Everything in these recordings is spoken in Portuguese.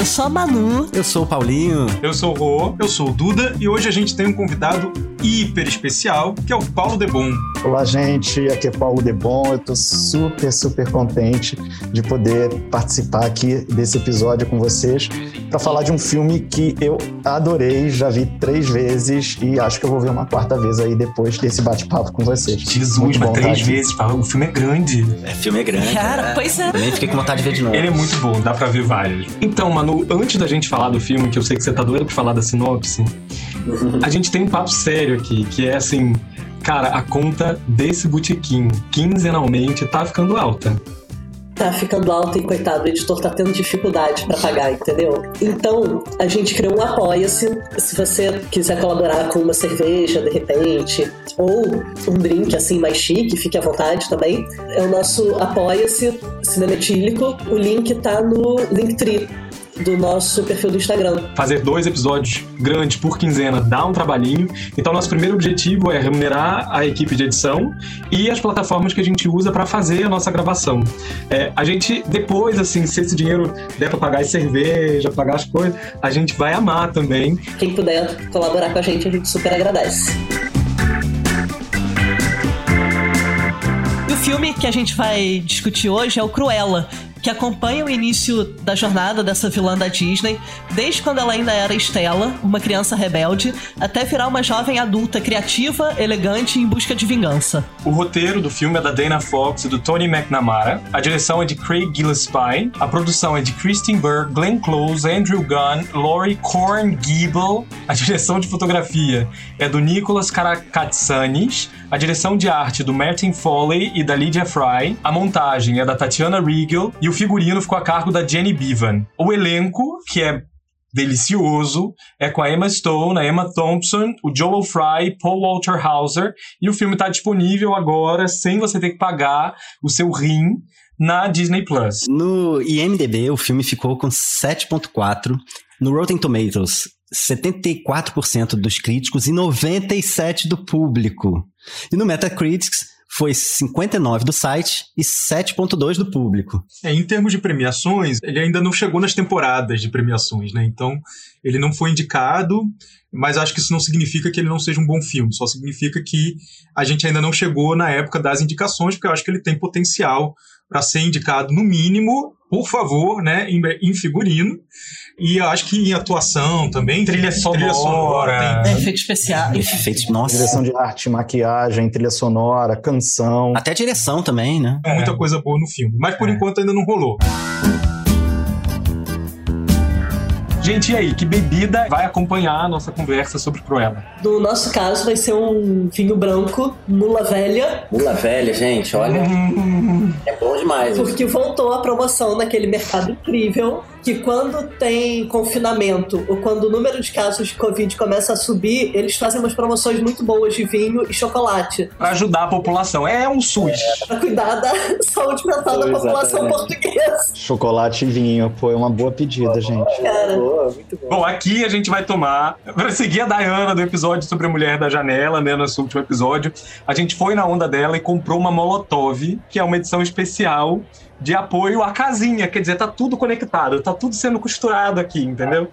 eu sou a Manu. Eu sou o Paulinho. Eu sou o Rô. Eu sou o Duda. E hoje a gente tem um convidado hiper especial, que é o Paulo Debon. Olá, gente. Aqui é Paulo Debon. Eu tô super, super contente de poder participar aqui desse episódio com vocês para falar de um filme que eu adorei, já vi três vezes e acho que eu vou ver uma quarta vez aí depois desse bate-papo com vocês. Jesus, Muito mas três vezes. O filme é grande. É, filme é grande. Cara, é. pois é. nem fiquei com vontade de ver de novo. Ele é muito bom, dá pra ver vários. Então, Manu, antes da gente falar do filme, que eu sei que você tá doido pra falar da sinopse, a gente tem um papo sério aqui, que é assim, cara, a conta desse botequim, quinzenalmente, tá ficando alta tá ficando alta e coitado, o editor tá tendo dificuldade para pagar, entendeu? Então, a gente criou um Apoia-se. Se você quiser colaborar com uma cerveja, de repente, ou um drink assim mais chique, fique à vontade também. É o nosso Apoia-se Cinemetílico. O link tá no Linktree do nosso perfil do Instagram. Fazer dois episódios grandes por quinzena dá um trabalhinho. Então, nosso primeiro objetivo é remunerar a equipe de edição e as plataformas que a gente usa para fazer a nossa gravação. É, a gente, depois, assim, se esse dinheiro der para pagar as cerveja, pagar as coisas, a gente vai amar também. Quem puder colaborar com a gente, a gente super agradece. E o filme que a gente vai discutir hoje é o Cruella, que acompanha o início da jornada dessa vilã da Disney, desde quando ela ainda era Estela, uma criança rebelde, até virar uma jovem adulta criativa, elegante e em busca de vingança. O roteiro do filme é da Dana Fox e do Tony McNamara, a direção é de Craig Gillespie, a produção é de Kristen Burr, Glenn Close, Andrew Gunn, Laurie Korngiebel, a direção de fotografia é do Nicolas Karakatsanis, a direção de arte do Martin Foley e da Lydia Fry, a montagem é da Tatiana Riegel e o figurino ficou a cargo da Jenny Bevan. O elenco, que é delicioso, é com a Emma Stone, a Emma Thompson, o Joel Fry, Paul Walter Hauser, e o filme está disponível agora sem você ter que pagar o seu rim na Disney Plus. No IMDb, o filme ficou com 7.4, no Rotten Tomatoes, 74% dos críticos e 97% do público. E no Metacritics, foi 59 do site e 7.2 do público. É, em termos de premiações, ele ainda não chegou nas temporadas de premiações, né? Então, ele não foi indicado, mas acho que isso não significa que ele não seja um bom filme, só significa que a gente ainda não chegou na época das indicações, porque eu acho que ele tem potencial para ser indicado no mínimo, por favor, né, em, em figurino. E eu acho que em atuação também, trilha sonora. Trilha sonora tem... Efeito especial. Efeito, nossa. Direção de arte, maquiagem, trilha sonora, canção. Até direção também, né? É. Muita coisa boa no filme. Mas por é. enquanto ainda não rolou. Gente, e aí, que bebida vai acompanhar a nossa conversa sobre Cruella? No nosso caso, vai ser um vinho branco, mula velha. Mula velha, gente, olha. é bom demais. Porque voltou a promoção naquele mercado incrível que quando tem confinamento ou quando o número de casos de Covid começa a subir, eles fazem umas promoções muito boas de vinho e chocolate. Para ajudar a população. É um SUS. É, para cuidar da saúde mental da população portuguesa. Chocolate e vinho. Foi uma boa pedida, boa, gente. Cara. Boa, muito bom. Bom, aqui a gente vai tomar. Para seguir a Dayana do episódio sobre a mulher da janela, né? Nosso último episódio, a gente foi na onda dela e comprou uma Molotov, que é uma edição especial de apoio à casinha, quer dizer, tá tudo conectado, tá tudo sendo costurado aqui, entendeu?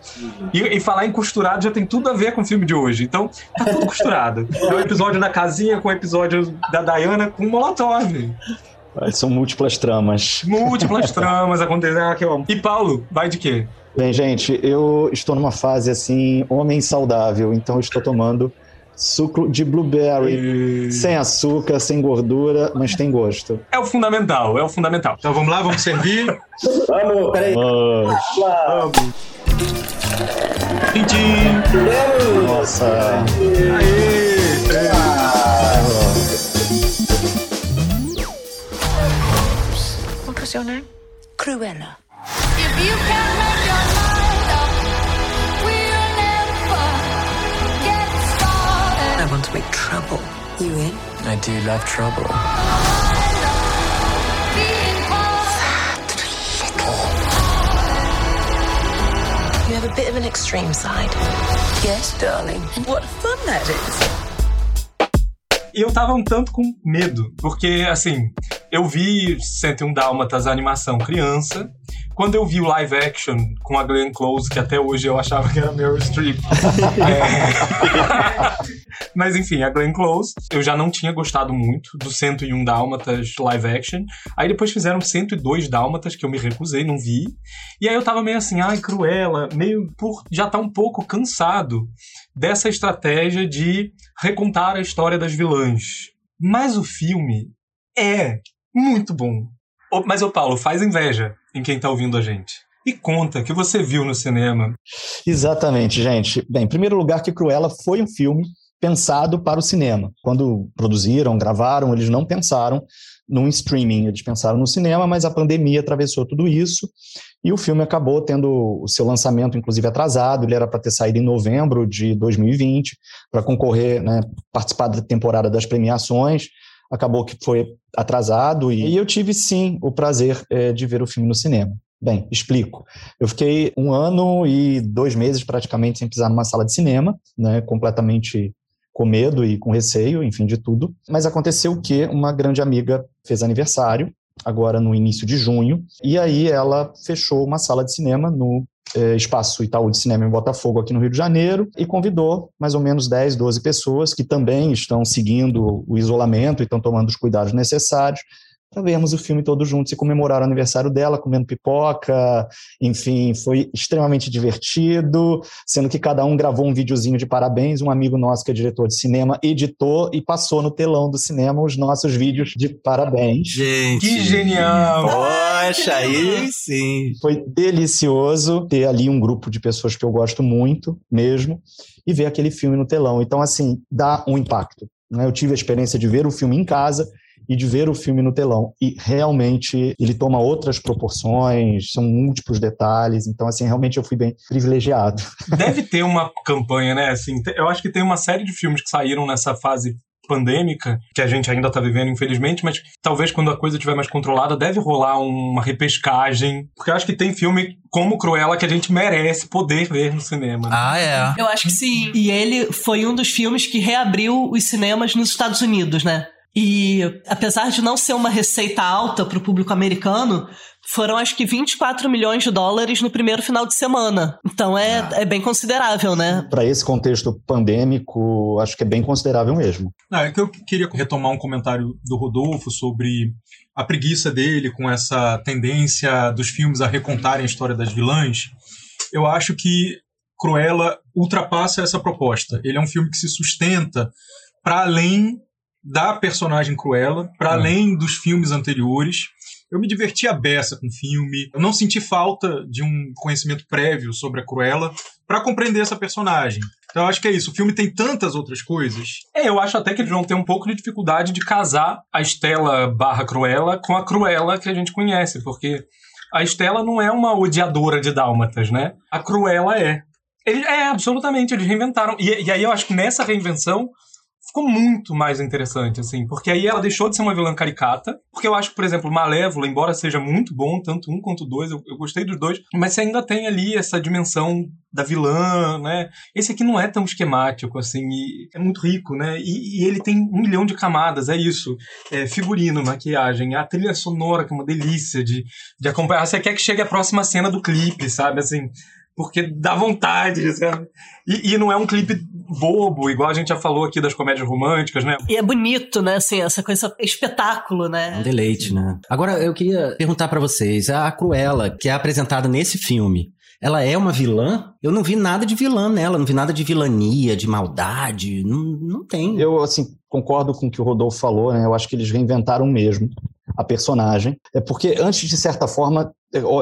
E, e, falar em costurado já tem tudo a ver com o filme de hoje, então tá tudo costurado. É o episódio da casinha com o episódio da Diana com o Molotov. São múltiplas tramas. Múltiplas tramas acontecendo aqui, ó. E Paulo, vai de quê? Bem, gente, eu estou numa fase assim, homem saudável, então eu estou tomando Suco de blueberry, e... sem açúcar, sem gordura, mas tem gosto. É o fundamental, é o fundamental. Então vamos lá, vamos servir. vamos, peraí. Vamos. Vamos. Tchim, Nossa. Aê. What's your name? Cruella. want to make trouble. You in? I do love trouble. That little. You have a bit of an extreme side. Yes, darling. And what fun that is. eu tava um tanto com medo, porque, assim, eu vi 101 Dálmatas, a animação criança, Quando eu vi o live action com a Glenn Close, que até hoje eu achava que era Meryl Streep. é... Mas enfim, a Glenn Close, eu já não tinha gostado muito do 101 Dálmatas live action. Aí depois fizeram 102 Dálmatas, que eu me recusei, não vi. E aí eu tava meio assim, ai, Cruella, meio por já tá um pouco cansado dessa estratégia de recontar a história das vilãs. Mas o filme é muito bom. Mas, ô Paulo, faz inveja em quem tá ouvindo a gente. E conta que você viu no cinema. Exatamente, gente. Bem, em primeiro lugar, que Cruella foi um filme pensado para o cinema. Quando produziram, gravaram, eles não pensaram num streaming, eles pensaram no cinema, mas a pandemia atravessou tudo isso e o filme acabou tendo o seu lançamento, inclusive, atrasado. Ele era para ter saído em novembro de 2020 para concorrer, né, participar da temporada das premiações. Acabou que foi atrasado e, eu tive sim o prazer é, de ver o filme no cinema. Bem, explico. Eu fiquei um ano e dois meses praticamente sem pisar numa sala de cinema, né, completamente com medo e com receio, enfim, de tudo. Mas aconteceu que uma grande amiga fez aniversário, agora no início de junho, e aí ela fechou uma sala de cinema no Espaço Itaú de Cinema em Botafogo, aqui no Rio de Janeiro, e convidou mais ou menos 10, 12 pessoas que também estão seguindo o isolamento e estão tomando os cuidados necessários para vermos o filme todos juntos e comemorar o aniversário dela, comendo pipoca, enfim, foi extremamente divertido, sendo que cada um gravou um videozinho de parabéns, um amigo nosso que é diretor de cinema editou e passou no telão do cinema os nossos vídeos de parabéns. Gente, que genial! Poxa, aí sim. Foi delicioso ter ali um grupo de pessoas que eu gosto muito mesmo e ver aquele filme no telão. Então, assim, dá um impacto. Né? Eu tive a experiência de ver o filme em casa e de ver o filme no telão. E realmente ele toma outras proporções, são múltiplos detalhes. Então, assim, realmente eu fui bem privilegiado. Deve ter uma campanha, né? Assim, eu acho que tem uma série de filmes que saíram nessa fase pandêmica, que a gente ainda está vivendo, infelizmente, mas talvez quando a coisa estiver mais controlada, deve rolar uma repescagem. Porque eu acho que tem filme como Cruella que a gente merece poder ver no cinema. Né? Ah, é. Eu acho que sim. E ele foi um dos filmes que reabriu os cinemas nos Estados Unidos, né? E apesar de não ser uma receita alta para o público americano, foram acho que 24 milhões de dólares no primeiro final de semana. Então é, ah. é bem considerável, né? Para esse contexto pandêmico, acho que é bem considerável mesmo. Não, é que eu queria retomar um comentário do Rodolfo sobre a preguiça dele com essa tendência dos filmes a recontarem a história das vilãs. Eu acho que Cruella ultrapassa essa proposta. Ele é um filme que se sustenta para além da personagem Cruella, para hum. além dos filmes anteriores. Eu me diverti a beça com o filme. Eu não senti falta de um conhecimento prévio sobre a Cruella para compreender essa personagem. Então eu acho que é isso. O filme tem tantas outras coisas. É, eu acho até que eles vão ter um pouco de dificuldade de casar a Estela barra Cruella com a Cruella que a gente conhece, porque a Estela não é uma odiadora de dálmatas, né? A Cruella é. Ele, é, absolutamente, eles reinventaram. E, e aí eu acho que nessa reinvenção ficou muito mais interessante, assim, porque aí ela deixou de ser uma vilã caricata, porque eu acho que, por exemplo, Malévola, embora seja muito bom, tanto um quanto dois, eu, eu gostei dos dois, mas você ainda tem ali essa dimensão da vilã, né? Esse aqui não é tão esquemático, assim, e é muito rico, né? E, e ele tem um milhão de camadas, é isso. É figurino, maquiagem, a trilha sonora, que é uma delícia de, de acompanhar. Você quer que chegue a próxima cena do clipe, sabe? Assim, porque dá vontade, sabe? E, e, não é um clipe bobo, igual a gente já falou aqui das comédias românticas, né? E é bonito, né? Assim, essa coisa, espetáculo, né? É um deleite, né? Agora, eu queria perguntar para vocês, a Cruella, que é apresentada nesse filme, ela é uma vilã? Eu não vi nada de vilã nela, não vi nada de vilania, de maldade, não, não tem. Eu, assim, concordo com o que o Rodolfo falou, né? Eu acho que eles reinventaram mesmo a personagem. É porque antes, de certa forma, é,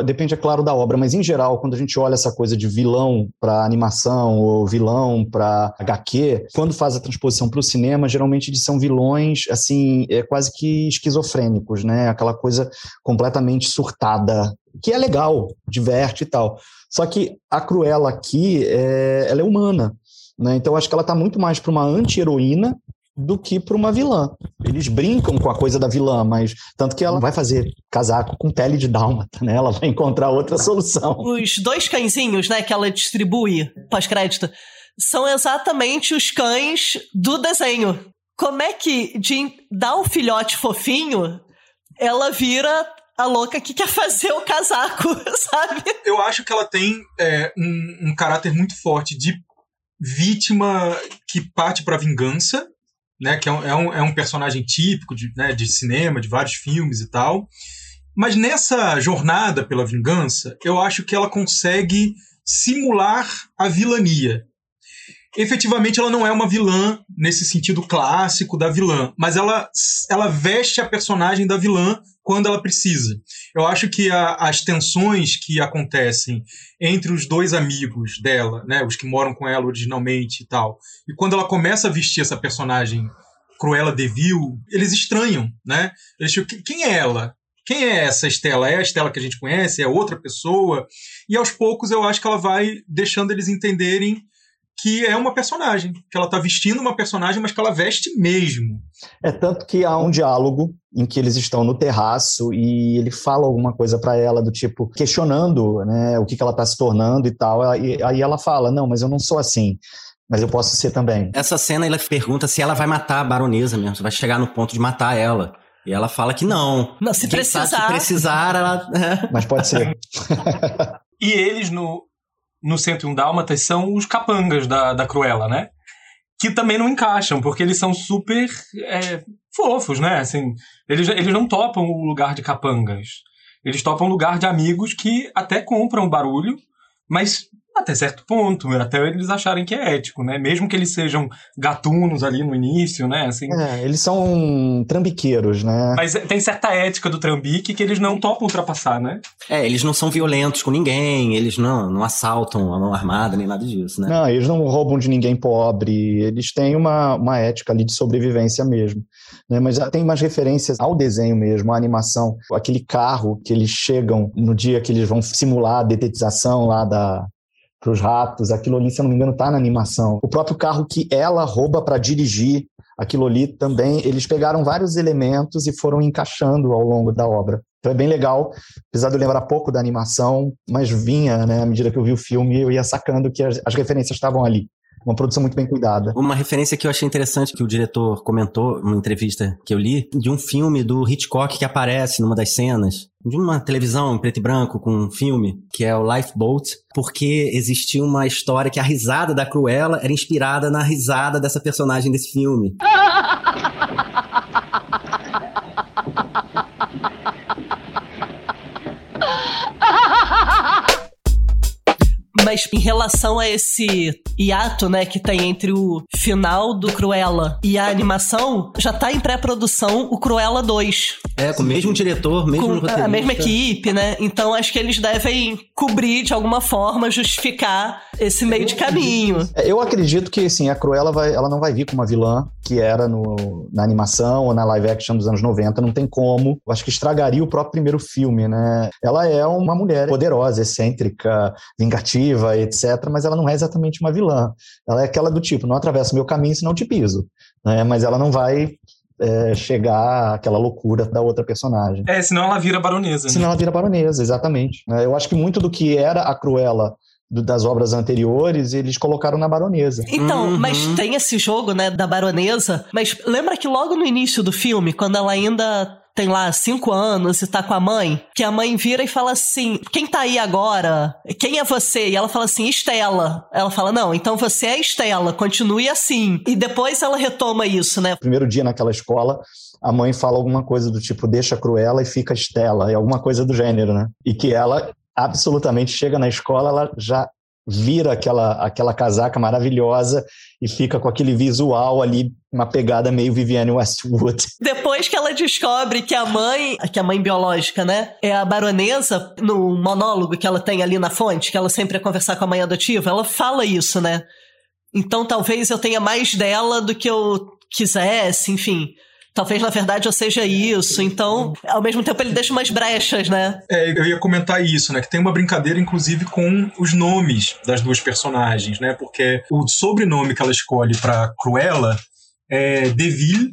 depende, é claro, da obra, mas em geral, quando a gente olha essa coisa de vilão para animação ou vilão para HQ, quando faz a transposição para o cinema, geralmente eles são vilões, assim, é quase que esquizofrênicos, né? Aquela coisa completamente surtada, que é legal, diverte e tal. Só que a Cruella aqui, é, ela é humana, né? Então acho que ela está muito mais para uma anti-heroína do que para uma vilã. Eles brincam com a coisa da vilã, mas tanto que ela vai fazer casaco com pele de dálmata, né? Ela vai encontrar outra solução. Os dois cãezinhos, né, que ela distribui pós-crédito, são exatamente os cães do desenho. Como é que de dar um filhote fofinho, ela vira a louca que quer fazer o casaco, sabe? Eu acho que ela tem é, um, um caráter muito forte de vítima que parte para vingança, né? Que é um, é um, é um personagem típico de, né, de cinema, de vários filmes e tal. Mas nessa jornada pela vingança, eu acho que ela consegue simular a vilania. Efetivamente, ela não é uma vilã nesse sentido clássico da vilã, mas ela, ela veste a personagem da vilã quando ela precisa. Eu acho que a, as tensões que acontecem entre os dois amigos dela, né, os que moram com ela originalmente e tal, e quando ela começa a vestir essa personagem Cruella de Vil, eles estranham, né? Eles ficam, quem é ela? Quem é essa Estela? É a Estela que a gente conhece? É outra pessoa? E aos poucos eu acho que ela vai deixando eles entenderem que é uma personagem, que ela está vestindo uma personagem, mas que ela veste mesmo. É tanto que há um diálogo em que eles estão no terraço e ele fala alguma coisa para ela do tipo questionando, né, o que, que ela está se tornando e tal. E aí ela fala: "Não, mas eu não sou assim". Mas eu posso ser também. Essa cena ela pergunta se ela vai matar a baronesa mesmo, se vai chegar no ponto de matar ela. E ela fala que não. Não, se Quem precisar. sabe se precisar, ela. Mas pode ser. E eles no, no 101 Dálmatas são os capangas da, da Cruella, né? Que também não encaixam, porque eles são super é, fofos, né? Assim, eles, eles não topam o lugar de capangas. Eles topam o lugar de amigos que até compram barulho, mas até certo ponto, até eles acharem que é ético, né? Mesmo que eles sejam gatunos ali no início, né? Assim, É, eles são trambiqueiros, né? Mas tem certa ética do trambique que eles não topam ultrapassar, né? É, eles não são violentos com ninguém, eles não, não assaltam a mão armada, nem nada disso, né? Não, eles não roubam de ninguém pobre, eles têm uma, uma ética ali de sobrevivência mesmo. Né? Mas tem umas referências ao desenho mesmo, à animação. Aquele carro que eles chegam no dia que eles vão simular a detetização lá da para os ratos, aquilo ali, se eu não me engano, tá na animação. O próprio carro que ela rouba para dirigir, aquilo ali também, eles pegaram vários elementos e foram encaixando ao longo da obra. Então é bem legal, apesar de eu lembrar pouco da animação, mas vinha, né, à medida que eu vi o filme, eu ia sacando que as, as referências estavam ali. Uma produção muito bem cuidada. Uma referência que eu achei interessante que o diretor comentou numa entrevista que eu li, de um filme do Hitchcock que aparece numa das cenas, de uma televisão em preto e branco com um filme, que é o Lifeboat, porque existia uma história que a risada da Cruella era inspirada na risada dessa personagem desse filme. Mas em relação a esse hiato, né, que tem entre o final do Cruella e a animação, já tá em pré-produção o Cruella 2. É, com o mesmo diretor, mesmo Com a mesma equipe, né? Então acho que eles devem cobrir de alguma forma, justificar esse meio de caminho. É, Eu acredito que assim, a Cruella vai, ela não vai vir como uma vilã que era no, na animação ou na live action dos anos 90, não tem como. Eu acho que estragaria o próprio primeiro filme, né? Ela é uma mulher poderosa, excêntrica, vingativa, etc, mas ela não é exatamente uma vilã. Ela é aquela do tipo, não atravessa meu caminho senão te piso, né? Mas ela não vai é, chegar àquela loucura da outra personagem. É, senão ela vira baronesa. Senão Né? ela vira baronesa, exatamente. É, Eu acho que muito do que era a Cruella das obras anteriores, eles colocaram na baronesa. Então, Uhum. mas tem esse jogo, né, da baronesa. Mas lembra que logo no início do filme, quando ela ainda tem lá cinco anos e tá com a mãe, que a mãe vira e fala assim: Quem tá aí agora? Quem é você? E ela fala assim: Estela. Ela fala: Não, então você é Estela, continue assim. E depois ela retoma isso, né? primeiro dia naquela escola, a mãe fala alguma coisa do tipo, deixa a Cruella e fica Estela, e alguma coisa do gênero, né? E que ela absolutamente chega na escola, ela já vira aquela, aquela casaca maravilhosa e fica com aquele visual ali, uma pegada meio Vivienne Westwood. Depois que ela descobre que a mãe, que a mãe biológica, né, é a baronesa, no monólogo que ela tem ali na fonte, que ela sempre ia conversar com a mãe adotiva, ela fala isso, né? Então talvez eu tenha mais dela do que eu quisesse, enfim. Talvez na verdade eu seja isso. Então, ao mesmo tempo ele deixa umas brechas, né? É, eu ia comentar isso, né? Que tem uma brincadeira, inclusive, com os nomes das duas personagens, né? Porque o sobrenome que ela escolhe pra Cruella é Deville,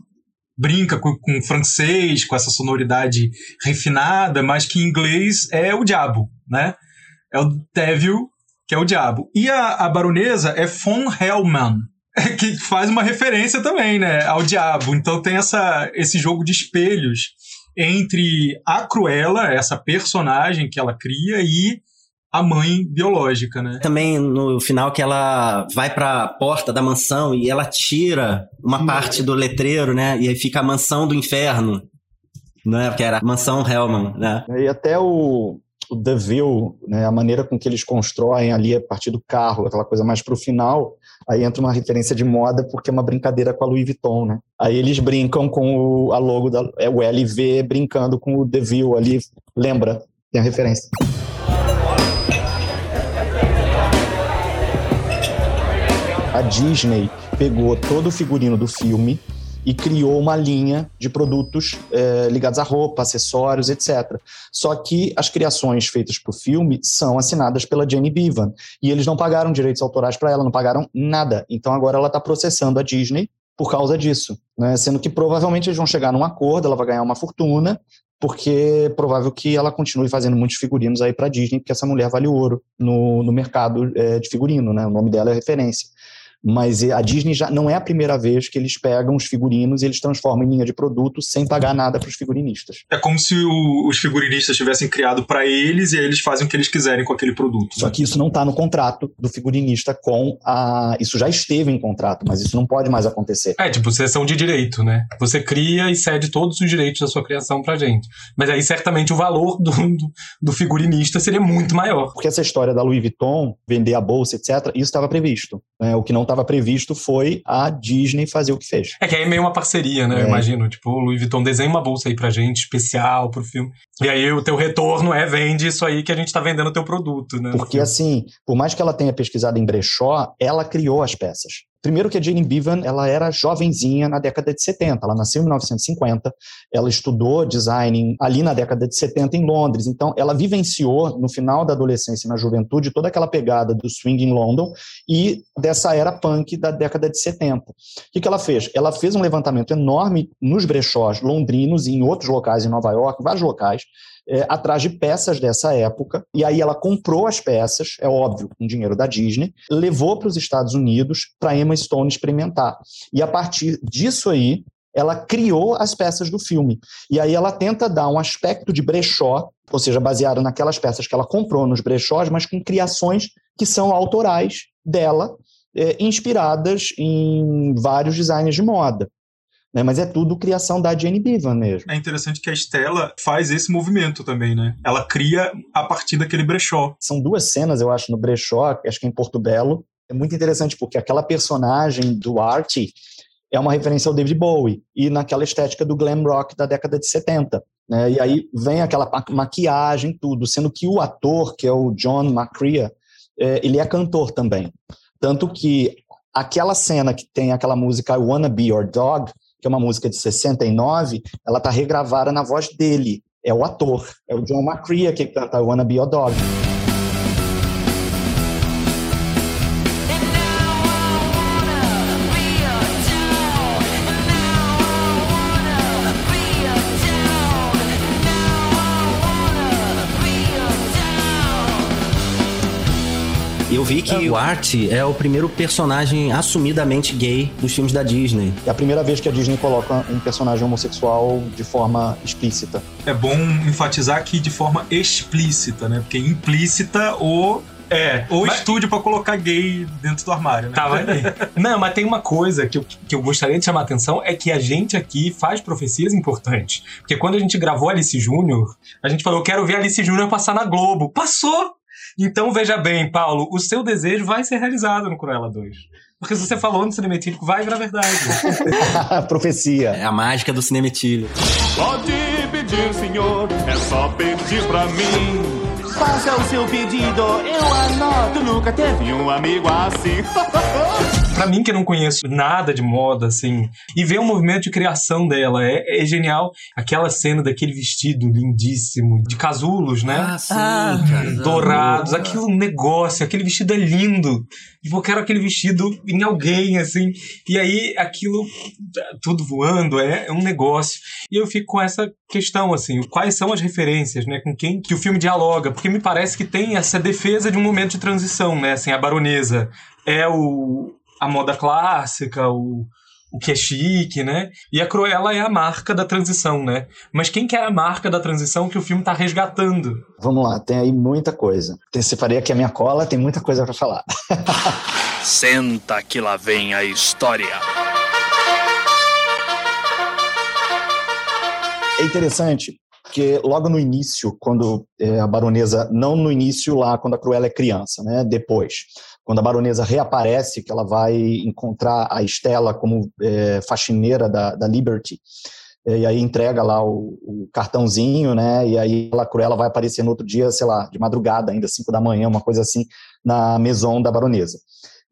brinca com, com francês, com essa sonoridade refinada, mas que em inglês é o diabo, né? É o Devil, que é o diabo. E a, a baronesa é von Hellman, que faz uma referência também, né, ao diabo. Então tem essa, esse jogo de espelhos entre a Cruella, essa personagem que ela cria, e a mãe biológica, né? Também no final que ela vai pra porta da mansão e ela tira uma parte do letreiro, né? E aí fica a mansão do inferno. Né? Porque era a mansão Hellman, né? E até o, o The View, né, a maneira com que eles constroem ali a partir do carro, aquela coisa mais pro final, aí entra uma referência de moda porque é uma brincadeira com a Louis Vuitton, né? Aí eles brincam com o, a logo da é o LV brincando com o View ali, lembra? Tem a referência. A Disney pegou todo o figurino do filme e criou uma linha de produtos eh, ligados à roupa, acessórios, etc. Só que as criações feitas para o filme são assinadas pela Jenny Bevan e eles não pagaram direitos autorais para ela, não pagaram nada. Então agora ela está processando a Disney por causa disso, né? sendo que provavelmente eles vão chegar num acordo, ela vai ganhar uma fortuna, porque é provável que ela continue fazendo muitos figurinos aí para Disney, porque essa mulher vale ouro no, no mercado eh, de figurino, né? O nome dela é referência. Mas a Disney já não é a primeira vez que eles pegam os figurinos e eles transformam em linha de produto sem pagar nada para os figurinistas. É como se o- os figurinistas tivessem criado para eles e aí eles fazem o que eles quiserem com aquele produto. Só que isso não está no contrato do figurinista com a. Isso já esteve em contrato, mas isso não pode mais acontecer. É, tipo, sessão de direito, né? Você cria e cede todos os direitos da sua criação pra gente. Mas aí, certamente, o valor do, do, do figurinista seria muito maior. Porque essa história da Louis Vuitton, vender a bolsa, etc., isso estava previsto. né? O que não estava previsto foi a Disney fazer o que fez. É que aí é meio uma parceria, né? Eu É. imagino. Tipo, o Louis Vuitton desenha uma bolsa aí pra gente, especial pro filme. E aí o teu retorno é vende isso aí que a gente tá vendendo o teu produto, né? Porque, assim, por mais que ela tenha pesquisado em brechó, ela criou as peças. Primeiro que a Jane Bevan, ela era jovenzinha na década de 70, ela nasceu em 1950, ela estudou design ali na década de 70 em Londres, então ela vivenciou no final da adolescência e na juventude toda aquela pegada do swing em London e dessa era punk da década de 70. O que, que ela fez? Ela fez um levantamento enorme nos brechós londrinos e em outros locais em Nova York, vários locais, é, atrás de peças dessa época, e aí ela comprou as peças, é óbvio, com dinheiro da Disney, levou para os Estados Unidos para Emma Stone experimentar. E a partir disso aí, ela criou as peças do filme. E aí ela tenta dar um aspecto de brechó, ou seja, baseado naquelas peças que ela comprou nos brechós, mas com criações que são autorais dela, é, inspiradas em vários designers de moda. Né? Mas é tudo criação da Jane Bevan mesmo. É interessante que a Estela faz esse movimento também, né? Ela cria a partir daquele brechó. São duas cenas, eu acho, no brechó, acho que é em Porto Belo. É muito interessante porque aquela personagem do Artie é uma referência ao David Bowie e naquela estética do glam rock da década de 70. Né? E aí vem aquela ma- maquiagem, tudo, sendo que o ator, que é o John McCrea, é, ele é cantor também. Tanto que aquela cena que tem aquela música I Wanna Be Your Dog, que é uma música de 69, ela tá regravada na voz dele. É o ator, é o John McCrea que canta I Wanna Be Your Dog. Eu vi que o Art é o primeiro personagem assumidamente gay dos filmes da Disney. É a primeira vez que a Disney coloca um personagem homossexual de forma explícita. É bom enfatizar aqui de forma explícita, né? Porque implícita ou É. ou mas- estúdio pra colocar gay dentro do armário, né? Tava aí. Não, mas tem uma coisa que eu, que eu gostaria de chamar a atenção, é que a gente aqui faz profecias importantes. Porque quando a gente gravou Alice Júnior, a gente falou, eu quero ver Alice Júnior passar na Globo. Passou! Então veja bem, Paulo, o seu desejo vai ser realizado no Cruella 2. Porque se você falou no cinema etílico, vai virar verdade. Profecia. É a mágica do cinema etílico. Pode pedir, senhor, é só pedir pra mim. Faça o seu pedido, eu anoto. Nunca teve um amigo assim. Pra mim, que não conheço nada de moda, assim, e ver o movimento de criação dela é, é genial. Aquela cena daquele vestido lindíssimo, de casulos, né? sim, Ah. cara. dourados, aquilo um negócio, aquele vestido é lindo. Tipo, eu quero aquele vestido em alguém, assim. E aí, aquilo, tudo voando, é, é um negócio. E eu fico com essa questão, assim, quais são as referências, né? Com quem que o filme dialoga. Porque me parece que tem essa defesa de um momento de transição, né? Assim, a baronesa é o, a moda clássica, o, o que é chique, né? E a Cruella é a marca da transição, né? Mas quem que é a marca da transição que o filme tá resgatando? Vamos lá, tem aí muita coisa. Tem, separei aqui a minha cola, tem muita coisa para falar. Senta que lá vem a história. É interessante porque logo no início, quando é, a baronesa, não no início lá, quando a Cruella é criança, né, depois, quando a baronesa reaparece, que ela vai encontrar a Estela como é, faxineira da, da Liberty, é, e aí entrega lá o, o, cartãozinho, né, e aí a Cruella vai aparecer no outro dia, sei lá, de madrugada, ainda 5 da manhã, uma coisa assim, na maison da baronesa.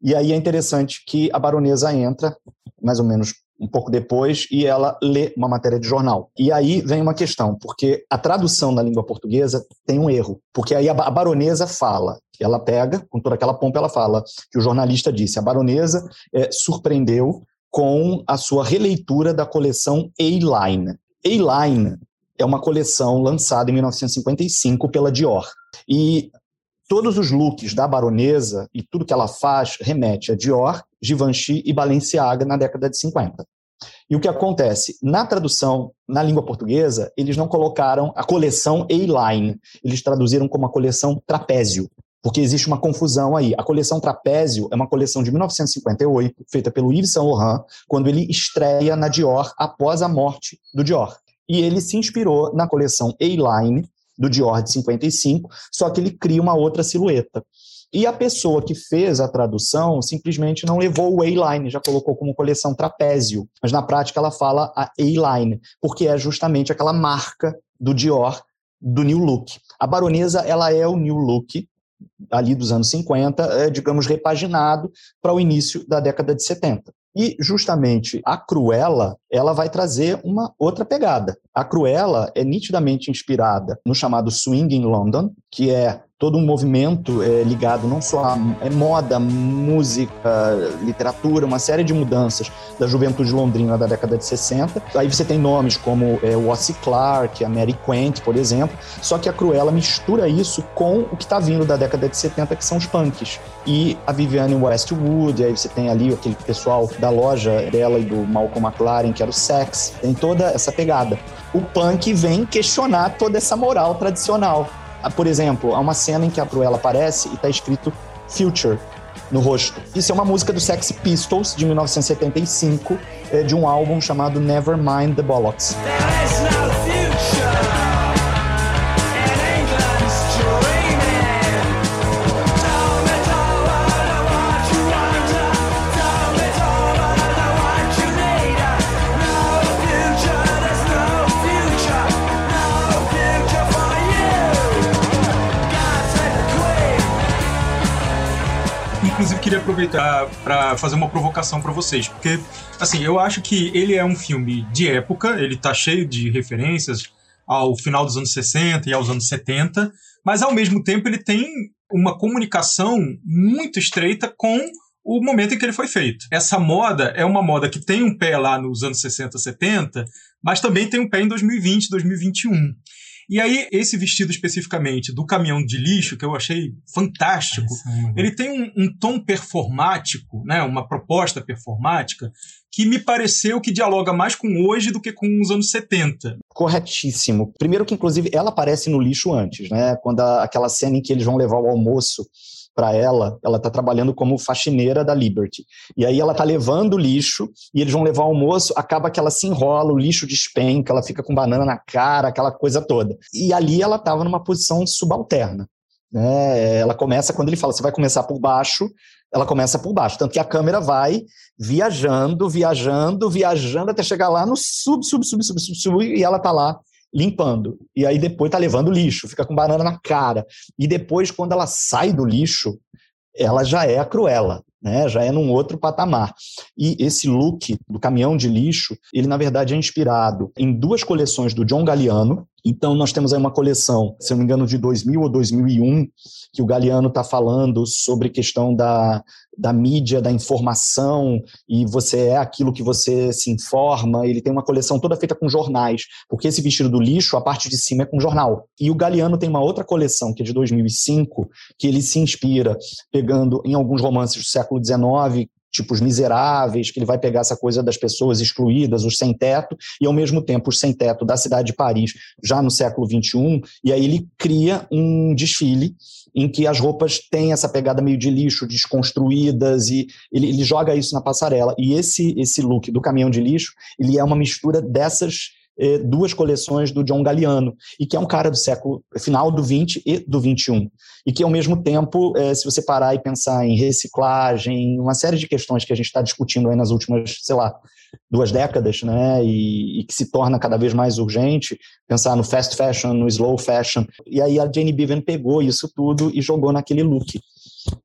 E aí é interessante que a baronesa entra, mais ou menos um pouco depois e ela lê uma matéria de jornal. E aí vem uma questão, porque a tradução na língua portuguesa tem um erro, porque aí a baronesa fala, ela pega, com toda aquela pompa, ela fala que o jornalista disse, a baronesa é, surpreendeu com a sua releitura da coleção A-Line. A-Line é uma coleção lançada em 1955 pela Dior. E todos os looks da baronesa e tudo que ela faz remete a Dior, Givenchy e Balenciaga na década de 50. E o que acontece? Na tradução, na língua portuguesa, eles não colocaram a coleção A-Line, eles traduziram como a coleção Trapézio, porque existe uma confusão aí. A coleção Trapézio é uma coleção de 1958, feita pelo Yves Saint Laurent, quando ele estreia na Dior após a morte do Dior. E ele se inspirou na coleção A-Line, do Dior de 55, só que ele cria uma outra silhueta. E a pessoa que fez a tradução simplesmente não levou o A-line, já colocou como coleção trapézio, mas na prática ela fala a A-line, porque é justamente aquela marca do Dior do New Look. A baronesa, ela é o New Look ali dos anos 50, é, digamos, repaginado para o início da década de 70. E justamente a Cruella, ela vai trazer uma outra pegada. A Cruella é nitidamente inspirada no chamado Swing in London, que é todo um movimento é, ligado não só a é, moda, música, literatura, uma série de mudanças da juventude londrina da década de 60. Aí você tem nomes como é, o Ossie Clark, a Mary Quant, por exemplo, só que a Cruella mistura isso com o que está vindo da década de 70, que são os punks. E a Vivienne Westwood, aí você tem ali aquele pessoal da loja dela e do Malcolm McLaren, que era o Sex, tem toda essa pegada. O punk vem questionar toda essa moral tradicional por exemplo, há uma cena em que a Cruella aparece e está escrito Future no rosto. Isso é uma música do Sex Pistols de 1975, eh, de um álbum chamado Nevermind the Bollocks. Queria aproveitar para fazer uma provocação para vocês, porque assim, eu acho que ele é um filme de época, ele tá cheio de referências ao final dos anos 60 e aos anos 70, mas ao mesmo tempo ele tem uma comunicação muito estreita com o momento em que ele foi feito. Essa moda é uma moda que tem um pé lá nos anos 60, 70, mas também tem um pé em 2020, 2021. E aí, esse vestido especificamente do caminhão de lixo, que eu achei fantástico, ele tem um, um tom performático, né, uma proposta performática, que me pareceu que dialoga mais com hoje do que com os anos 70. Corretíssimo. Primeiro que, inclusive, ela aparece no lixo antes, né? Quando a, aquela cena em que eles vão levar o almoço para ela, ela está trabalhando como faxineira da Liberty. E aí ela está levando o lixo e eles vão levar o almoço, acaba que ela se enrola, o lixo despenca, ela fica com banana na cara, aquela coisa toda. E ali ela estava numa posição subalterna. Né? Ela começa, quando ele fala, você vai começar por baixo, ela começa por baixo. Tanto que a câmera vai viajando, viajando, viajando até chegar lá no sub, sub, sub, sub, sub, sub e ela está lá limpando. E aí depois tá levando lixo, fica com banana na cara. E depois, quando ela sai do lixo, ela já é a Cruella, né? Já é num outro patamar. E esse look do caminhão de lixo, ele na verdade é inspirado em duas coleções do John Galliano. Então nós temos aí uma coleção, se eu não me engano, de 2000 ou 2001, que o Galeano está falando sobre questão da, da mídia, da informação, e você é aquilo que você se informa. Ele tem uma coleção toda feita com jornais, porque esse vestido do lixo, a parte de cima é com jornal. E o Galeano tem uma outra coleção, que é de 2005, que ele se inspira pegando em alguns romances do século XIX, tipo os miseráveis, que ele vai pegar essa coisa das pessoas excluídas, os sem teto, e ao mesmo tempo os sem teto da cidade de Paris, já no século XXI, e aí ele cria um desfile em que as roupas têm essa pegada meio de lixo, desconstruídas, e ele, ele joga isso na passarela. E esse, esse look do caminhão de lixo, ele é uma mistura dessas eh, duas coleções do John Galliano, e que é um cara do século final do 20 e do 21, e que ao mesmo tempo, eh, se você parar e pensar em reciclagem, uma série de questões que a gente está discutindo aí nas últimas, sei lá, duas décadas, né, e, e, que se torna cada vez mais urgente, pensar no fast fashion, no slow fashion, e aí a Jane Bevan pegou isso tudo e jogou naquele look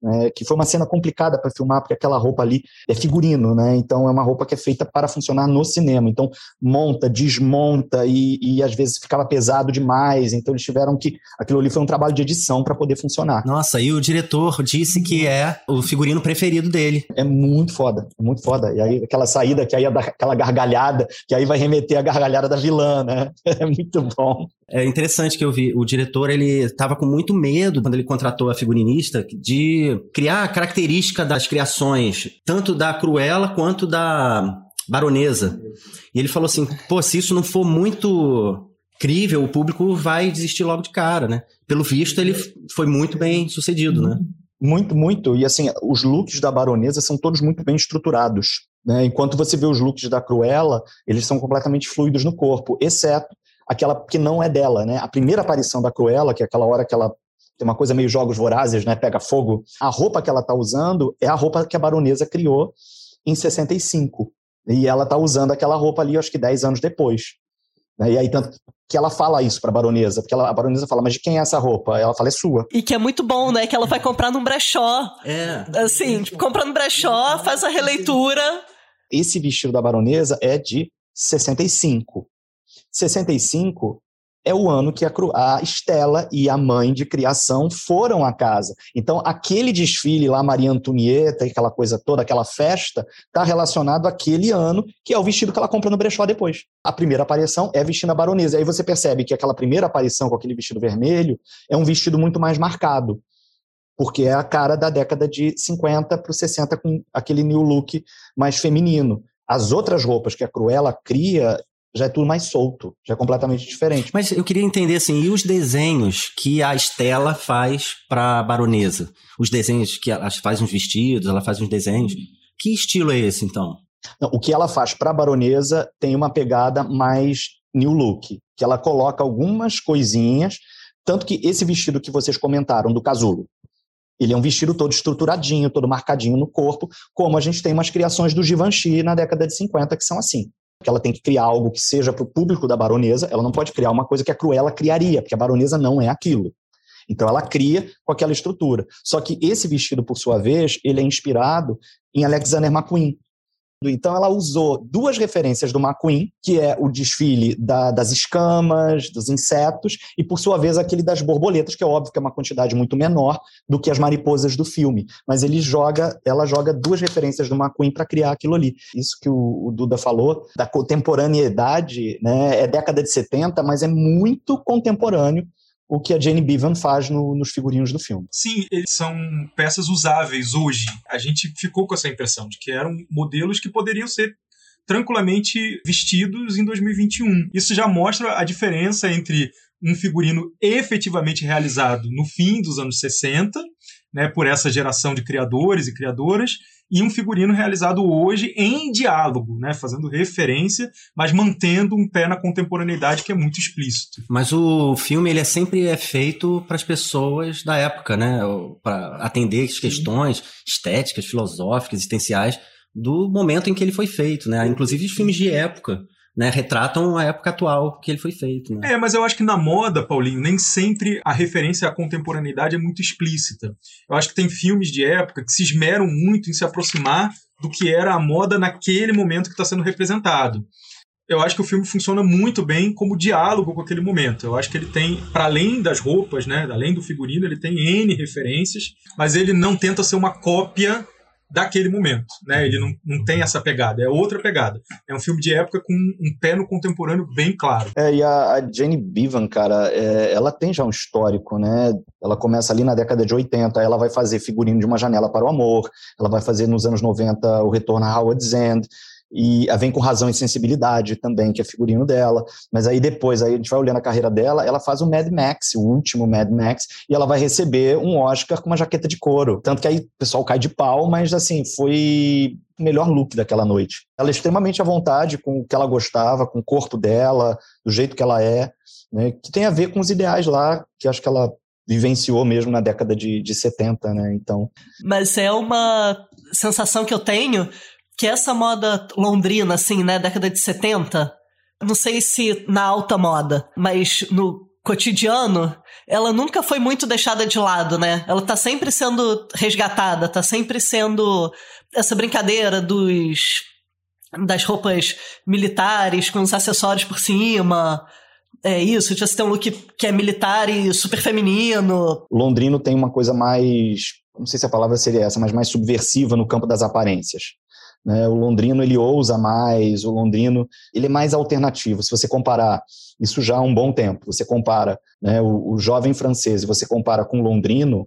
né, que foi uma cena complicada para filmar, porque aquela roupa ali é figurino, né? Então é uma roupa que é feita para funcionar no cinema. Então monta, desmonta e, e às vezes ficava pesado demais. Então eles tiveram que. Aquilo ali foi um trabalho de edição para poder funcionar. Nossa, e o diretor disse que é o figurino preferido dele. É muito foda, é muito foda. E aí aquela saída que aí é aquela gargalhada, que aí vai remeter a gargalhada da vilã, né? É muito bom. É interessante que eu vi. O diretor, ele estava com muito medo, quando ele contratou a figurinista, de criar a característica das criações, tanto da Cruella quanto da Baronesa. E ele falou assim: pô, se isso não for muito crível, o público vai desistir logo de cara, né? Pelo visto, ele foi muito bem sucedido, né? Muito, muito. E assim, os looks da Baronesa são todos muito bem estruturados. Né? Enquanto você vê os looks da Cruella, eles são completamente fluidos no corpo, exceto aquela que não é dela, né? A primeira aparição da Cruella, que é aquela hora que ela tem uma coisa meio jogos vorazes, né? Pega fogo. A roupa que ela tá usando é a roupa que a baronesa criou em 65. E ela tá usando aquela roupa ali, acho que 10 anos depois. Né? E aí, tanto que ela fala isso pra baronesa, porque ela, a baronesa fala, mas de quem é essa roupa? Ela fala, é sua. E que é muito bom, né? Que ela vai comprar num brechó. É. Assim, tipo, compra no brechó, faz a releitura. Esse vestido da baronesa é de 65. 65 é o ano que a, a Estela e a mãe de criação foram à casa. Então, aquele desfile lá, Maria Antonieta, aquela coisa toda, aquela festa, está relacionado àquele ano, que é o vestido que ela compra no brechó depois. A primeira aparição é vestindo a baronesa. Aí você percebe que aquela primeira aparição com aquele vestido vermelho é um vestido muito mais marcado porque é a cara da década de 50 para 60 com aquele new look mais feminino. As outras roupas que a Cruella cria já é tudo mais solto, já é completamente diferente. Mas eu queria entender assim, e os desenhos que a Estela faz para a baronesa? Os desenhos que ela faz uns vestidos, ela faz uns desenhos. Que estilo é esse então? Não, o que ela faz para a baronesa tem uma pegada mais new look, que ela coloca algumas coisinhas, tanto que esse vestido que vocês comentaram do casulo, ele é um vestido todo estruturadinho, todo marcadinho no corpo, como a gente tem umas criações do Givenchy na década de 50 que são assim que ela tem que criar algo que seja para o público da baronesa, ela não pode criar uma coisa que a Cruella criaria, porque a baronesa não é aquilo. Então ela cria com aquela estrutura. Só que esse vestido, por sua vez, ele é inspirado em Alexander McQueen, então ela usou duas referências do McQueen, que é o desfile da, das escamas, dos insetos, e por sua vez aquele das borboletas, que é óbvio que é uma quantidade muito menor do que as mariposas do filme. Mas ele joga, ela joga duas referências do McQueen para criar aquilo ali. Isso que o, o, Duda falou, da contemporaneidade, né, é década de 70, mas é muito contemporâneo o que a Jane Bevan faz no, nos figurinos do filme. Sim, eles são peças usáveis hoje. A gente ficou com essa impressão de que eram modelos que poderiam ser tranquilamente vestidos em 2021. Isso já mostra a diferença entre um figurino efetivamente realizado no fim dos anos 60, né, por essa geração de criadores e criadoras, e um figurino realizado hoje em diálogo, né, fazendo referência, mas mantendo um pé na contemporaneidade que é muito explícito. Mas o filme ele é sempre é feito para as pessoas da época, né, para atender as questões estéticas, filosóficas, existenciais do momento em que ele foi feito, né, inclusive os filmes de época né, retratam a época atual que ele foi feito. Né? É, mas eu acho que na moda, Paulinho, nem sempre a referência à contemporaneidade é muito explícita. Eu acho que tem filmes de época que se esmeram muito em se aproximar do que era a moda naquele momento que está sendo representado. Eu acho que o filme funciona muito bem como diálogo com aquele momento. Eu acho que ele tem, para além das roupas, né, além do figurino, ele tem N referências, mas ele não tenta ser uma cópia daquele momento, né? Ele não, não tem essa pegada, é outra pegada. É um filme de época com um pé no contemporâneo bem claro. É, e a, a Jane Bevan, cara, é, ela tem já um histórico, né? Ela começa ali na década de 80, ela vai fazer figurino de uma janela para o amor, ela vai fazer nos anos 90 o retorno a Howard's End, e vem com razão e sensibilidade também, que é figurino dela. Mas aí depois, aí a gente vai olhando a carreira dela, ela faz o Mad Max, o último Mad Max, e ela vai receber um Oscar com uma jaqueta de couro. Tanto que aí o pessoal cai de pau, mas assim, foi o melhor look daquela noite. Ela é extremamente à vontade com o que ela gostava, com o corpo dela, do jeito que ela é, né, que tem a ver com os ideais lá, que acho que ela vivenciou mesmo na década de, de 70, né? Então. Mas é uma sensação que eu tenho que essa moda londrina, assim, né, década de 70, não sei se na alta moda, mas no cotidiano, ela nunca foi muito deixada de lado, né? Ela tá sempre sendo resgatada, tá sempre sendo essa brincadeira dos das roupas militares com os acessórios por cima. É isso, já se tem um look que é militar e super feminino. Londrino tem uma coisa mais, não sei se a palavra seria essa, mas mais subversiva no campo das aparências. Né? O londrino ele ousa mais, o londrino ele é mais alternativo. Se você comparar isso já há um bom tempo, você compara né, o, o jovem francês e você compara com o londrino,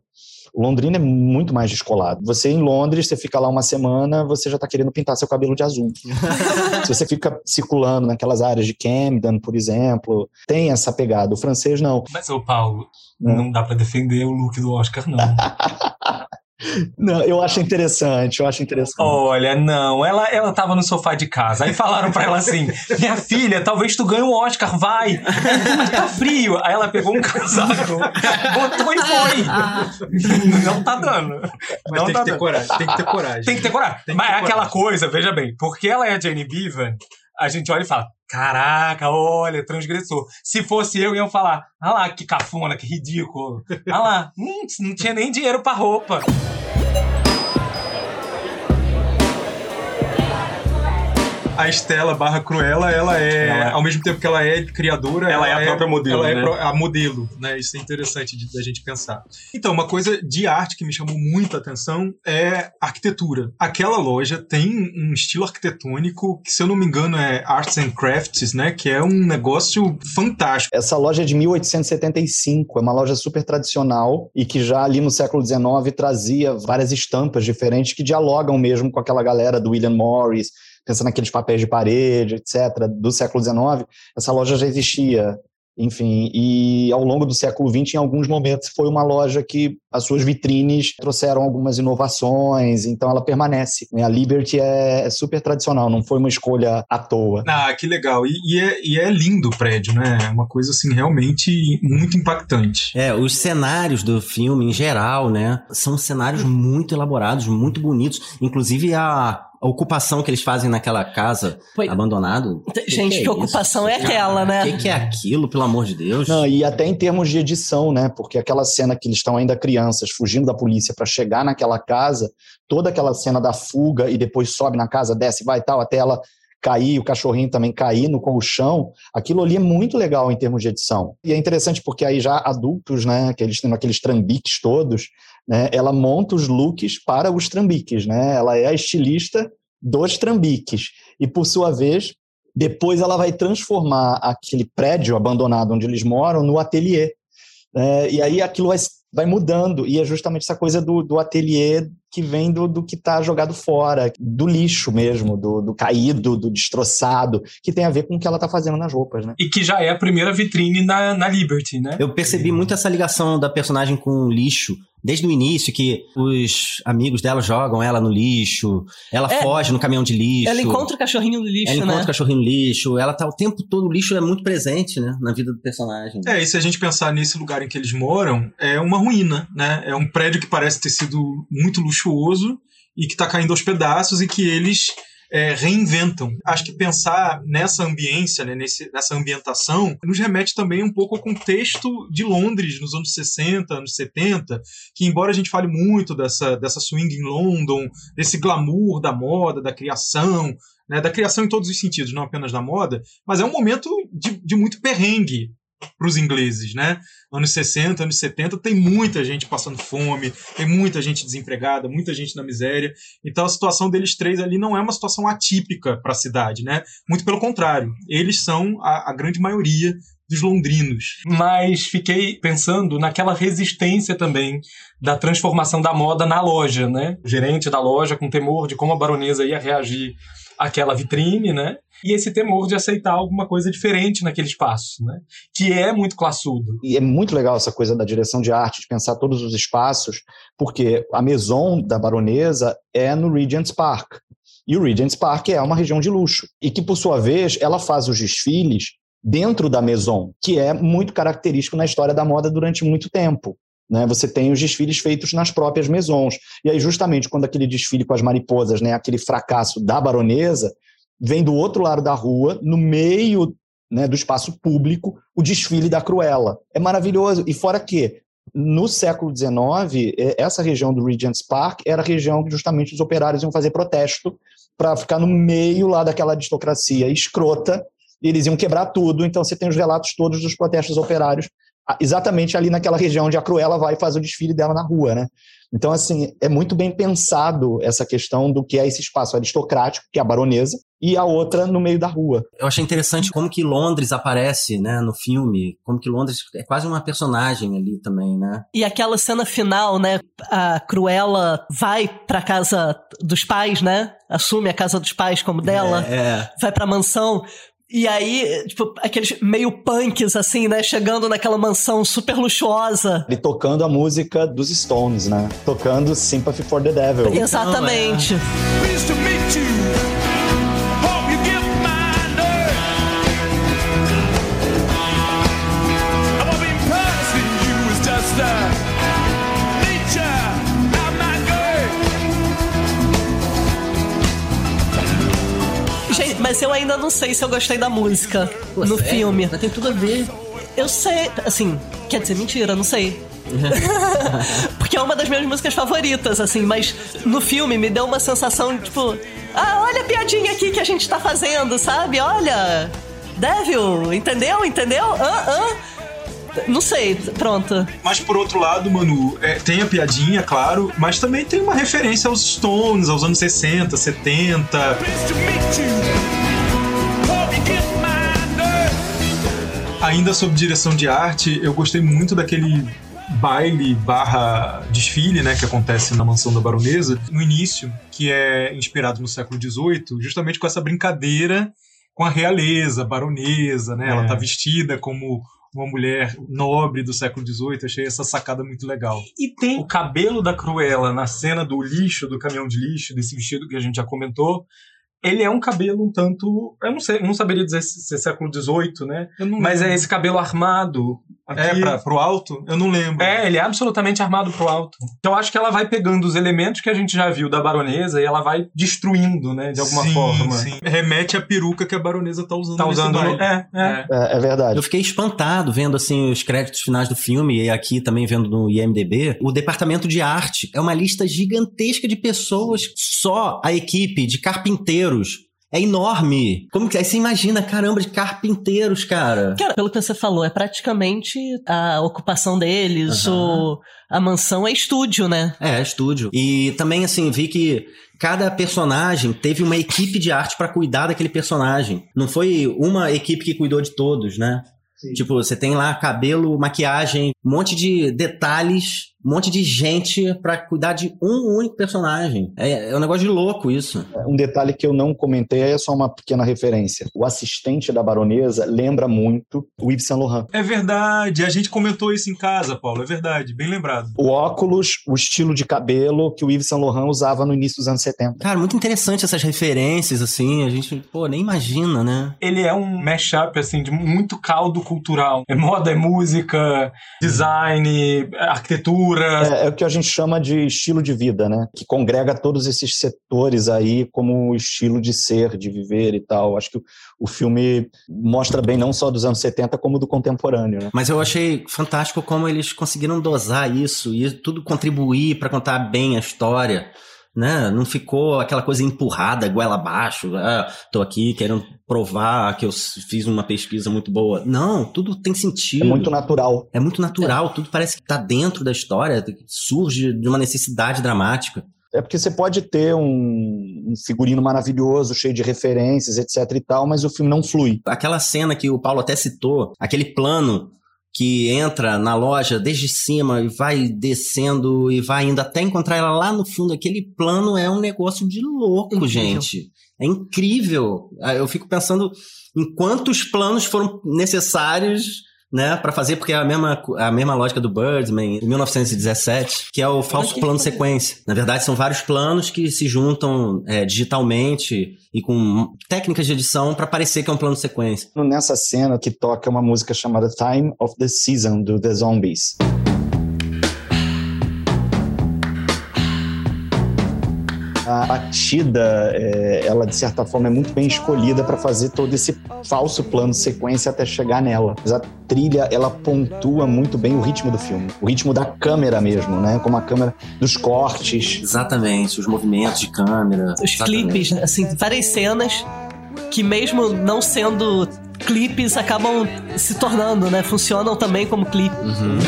o londrino é muito mais descolado. Você em Londres, você fica lá uma semana, você já está querendo pintar seu cabelo de azul. Se você fica circulando naquelas áreas de Camden, por exemplo, tem essa pegada. O francês não. Mas, ô Paulo, não, não dá para defender o look do Oscar, não. Não, eu acho interessante, eu acho interessante. Olha, não, ela, ela tava no sofá de casa, aí falaram pra ela assim, minha filha, talvez tu ganhe o um Oscar, vai, mas tá frio. Aí ela pegou um casaco, botou e foi. Não tá dando. Mas não tem tá que ter dando. coragem, tem que ter coragem. Tem que ter coragem. Tem que mas é aquela coisa, veja bem, porque ela é a Jane Bevan, a gente olha e fala, caraca, olha, transgressor. Se fosse eu, iam falar, ah lá, que cafona, que ridículo. Ah lá, hum, não tinha nem dinheiro pra roupa. A Estela barra Cruella, ela é, Ela é- ao mesmo tempo que ela é criadora, Ela é a própria modelo, Ela é né? pro- a modelo, né? Isso é interessante de- da gente pensar. Então, uma coisa de arte que me chamou muita atenção é arquitetura. Aquela loja tem um estilo arquitetônico que, se eu não me engano, é Arts and Crafts, né? Que é um negócio fantástico. Essa loja é de 1875, é uma loja super tradicional e que já ali no século XIX trazia várias estampas diferentes que dialogam mesmo com aquela galera do William Morris, pensando naqueles papéis de parede, etc., do século XIX. Essa loja já existia, enfim, e ao longo do século XX, em alguns momentos, foi uma loja que as suas vitrines trouxeram algumas inovações, então ela permanece. né? A Liberty é é super tradicional, não foi uma escolha à toa. Ah, que legal. E, e é, e é lindo o prédio, né? É uma coisa, assim, realmente muito impactante. É, os cenários do filme, em geral, né? São cenários muito elaborados, muito bonitos. Inclusive a, a ocupação que eles fazem naquela casa Pois- abandonada. Gente, que, é ocupação é isso? aquela, né? O que, que é aquilo, pelo amor de Deus? Não, e até em termos de edição, né? Porque aquela cena que eles estão ainda crianças fugindo da polícia para chegar naquela casa, toda aquela cena da fuga e depois sobe na casa, desce, vai e tal, até ela cair, o cachorrinho também cair no colchão, aquilo ali é muito legal em termos de edição. E é interessante porque aí já adultos, né, que eles têm aqueles trambiques todos, né, ela monta os looks para os trambiques, né? Ela é a estilista dos trambiques. E por sua vez, depois ela vai transformar aquele prédio abandonado onde eles moram no ateliê. É, e aí aquilo vai, vai mudando, e é justamente essa coisa do, do ateliê que vem do, do que está jogado fora, do lixo mesmo, do, do caído, do destroçado, que tem a ver com o que ela está fazendo nas roupas, né? E que já é a primeira vitrine na, na Liberty, né? Eu percebi muito essa ligação da personagem com o lixo. Desde o início, que os amigos dela jogam ela no lixo, ela É. foge no caminhão de lixo. Ela encontra o cachorrinho no lixo, Ela encontra né? o cachorrinho no lixo, ela tá o tempo todo, o lixo é muito presente, né, na vida do personagem. É, e se a gente pensar nesse lugar em que eles moram, é uma ruína, né? É um prédio que parece ter sido muito luxuoso e que está caindo aos pedaços e que eles é, reinventam. Acho que pensar nessa ambiência, né, nesse, nessa ambientação, nos remete também um pouco ao contexto de Londres nos anos 60, anos 70, que embora a gente fale muito dessa, dessa swing em London, desse glamour da moda, da criação, né, da criação em todos os sentidos, não apenas da moda, mas é um momento de, de muito perrengue para os ingleses, né? Anos 60, anos 70, tem muita gente passando fome, tem muita gente desempregada, muita gente na miséria. Então a situação deles três ali não é uma situação atípica para a cidade, né? Muito pelo contrário, eles são a, a grande maioria dos londrinos. Mas fiquei pensando naquela resistência também da transformação da moda na loja, né? O gerente da loja com temor de como a baronesa ia reagir àquela vitrine, né? E esse temor de aceitar alguma coisa diferente naquele espaço, né? Que é muito classudo. E é muito legal essa coisa da direção de arte, de pensar todos os espaços, porque a maison da baronesa é no Regent's Park. E o Regent's Park é uma região de luxo. E que, por sua vez, ela faz os desfiles dentro da Maison, que é muito característico na história da moda durante muito tempo. Né? Você tem os desfiles feitos nas próprias Maisons. E aí, justamente, quando aquele desfile com as mariposas, né, aquele fracasso da baronesa, vem do outro lado da rua, no meio né, do espaço público, o desfile da Cruella. É maravilhoso. E fora que, no século XIX, essa região do Regent's Park era a região que justamente os operários iam fazer protesto para ficar no meio lá daquela aristocracia escrota e eles iam quebrar tudo. Então você tem os relatos todos dos protestos operários, exatamente ali naquela região onde a Cruella vai fazer o desfile dela na rua, né? Então, assim, é muito bem pensado essa questão do que é esse espaço aristocrático, que é a baronesa, e a outra no meio da rua. Eu achei interessante como que Londres aparece, né, no filme, como que Londres é quase uma personagem ali também, né? E aquela cena final, né, a Cruella vai pra casa dos pais, né? Assume a casa dos pais como dela, É, é. vai pra mansão. E aí, tipo, aqueles meio punks, assim, né? Chegando naquela mansão super luxuosa. E tocando a música dos Stones, né? Tocando Sympathy for the Devil. Exatamente. Pleased to mas eu ainda não sei se eu gostei da música no sério? filme. Mas tem tudo a ver. Eu sei, assim, quer dizer, mentira, não sei. Porque é uma das minhas músicas favoritas, assim, mas no filme me deu uma sensação, tipo, ah, olha a piadinha aqui que a gente tá fazendo, sabe? Olha, Devil, entendeu? Entendeu? Ah, ah. Não sei, pronto. Mas por outro lado, Manu, é, tem a piadinha, claro, mas também tem uma referência aos Stones, aos anos 60, 70. Ainda sob direção de arte, eu gostei muito daquele baile barra desfile, né, que acontece na mansão da baronesa, no início, que é inspirado no século XVIII, justamente com essa brincadeira com a realeza, baronesa, né, ela É. tá vestida como uma mulher nobre do século XVIII, achei essa sacada muito legal. E tem o cabelo da Cruella na cena do lixo, do caminhão de lixo, desse vestido que a gente já comentou. Ele é um cabelo um tanto. Eu não sei, não saberia dizer se se é século XVIII, né? Mas é lembro. esse cabelo armado. É, Aqui. pra, pro alto? Eu não lembro. É, ele é absolutamente armado pro alto. Então eu acho que ela vai pegando os elementos que a gente já viu da baronesa e ela vai destruindo, né, de alguma Sim, forma. sim. Remete à peruca que a baronesa tá usando Tá nesse usando. baile. no- É, é. É, é verdade. Eu fiquei espantado vendo assim os créditos finais do filme e aqui também vendo no IMDb. O departamento de arte é uma lista gigantesca de pessoas, só a equipe de carpinteiros. É enorme. Como que aí você imagina, caramba, de carpinteiros, cara? Cara, pelo que você falou, é praticamente a ocupação deles, Aham. o, a mansão é estúdio, né? É, estúdio. E também, assim, vi que cada personagem teve uma equipe de arte pra cuidar daquele personagem. Não foi uma equipe que cuidou de todos, né? Tipo, você tem lá cabelo, maquiagem, um monte de detalhes, um monte de gente pra cuidar de um único personagem. É, é um negócio de louco isso. Um detalhe que eu não comentei é só uma pequena referência. O assistente da baronesa lembra muito o Yves Saint Laurent. É verdade, a gente comentou isso em casa, Paulo, é verdade, bem lembrado. O óculos, o estilo de cabelo que o Yves Saint Laurent usava no início dos anos 70. Cara, muito interessante essas referências, assim, a gente, pô, nem imagina, né? Ele é um mashup, assim, de muito caldo cultural. É moda, é música, design, arquitetura. É, é o que a gente chama de estilo de vida, né? Que congrega todos esses setores aí como estilo de ser, de viver e tal. Acho que o, o filme mostra bem não só dos anos 70, como do contemporâneo, né? Mas eu achei fantástico como eles conseguiram dosar isso e tudo contribuir pra contar bem a história. Né? Não ficou aquela coisa empurrada, goela abaixo. Ah, tô aqui querendo provar que eu fiz uma pesquisa muito boa. Não, tudo tem sentido. É muito natural. É muito natural, é. tudo parece que tá dentro da história, surge de uma necessidade dramática. É porque você pode ter um, um, figurino maravilhoso, cheio de referências, etc e tal, mas o filme não flui. Aquela cena que o Paulo até citou, aquele plano que entra na loja desde cima e vai descendo e vai indo até encontrar ela lá no fundo. Aquele plano é um negócio de louco, incrível. gente. É incrível. Ah, eu fico pensando em quantos planos foram necessários né, para fazer, porque é a mesma, a mesma lógica do Birdman, em 1917, que é o falso plano sequência. Na verdade, são vários planos que se juntam é, digitalmente e com técnicas de edição para parecer que é um plano sequência. Nessa cena que toca uma música chamada Time of the Season, do The Zombies. A batida, é, ela de certa forma é muito bem escolhida para fazer todo esse falso plano sequência até chegar nela. Mas a trilha, ela pontua muito bem o ritmo do filme, o ritmo da câmera mesmo, né? Como a câmera dos cortes. Exatamente, os movimentos de câmera. Os exatamente. clipes, assim, várias cenas que mesmo não sendo clipes acabam se tornando, né? Funcionam também como clipe. Uhum.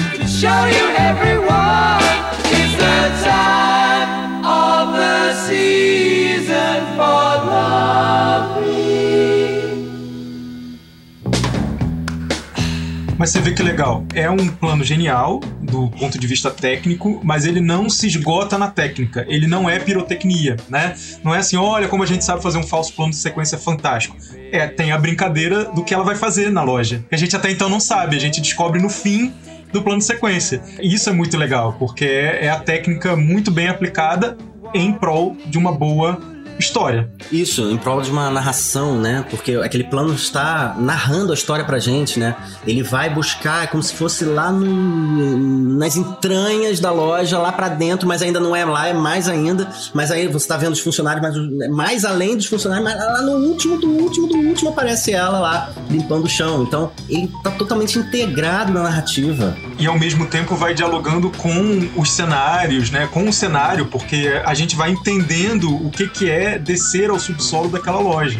Mas você vê que legal. É um plano genial do ponto de vista técnico, mas ele não se esgota na técnica. Ele não é pirotecnia, né? Não é assim, olha como a gente sabe fazer um falso plano de sequência fantástico. É, tem a brincadeira do que ela vai fazer na loja. A gente até então não sabe, a gente descobre no fim do plano de sequência. E isso é muito legal, porque é, é a técnica muito bem aplicada em prol de uma boa história. Isso, em prol de uma narração, né? Porque aquele plano está narrando a história pra gente, né? Ele vai buscar, é como se fosse lá no, nas entranhas da loja, lá para dentro, mas ainda não é lá, é mais ainda. Mas aí você tá vendo os funcionários, mas mais além dos funcionários, mas lá no último, do último, do último aparece ela lá limpando o chão. Então ele tá totalmente integrado na narrativa. E ao mesmo tempo vai dialogando com os cenários, né? Com o cenário, porque a gente vai entendendo o que que é descer ao subsolo daquela loja.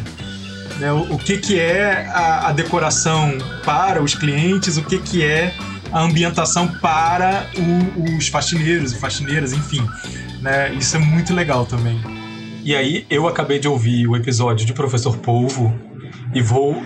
Né? O, o, que, que é a, a, decoração para os clientes, o que, que é a ambientação para o, os faxineiros e faxineiras, enfim. Né? Isso é muito legal também. E aí, eu acabei de ouvir o episódio de Professor Polvo e vou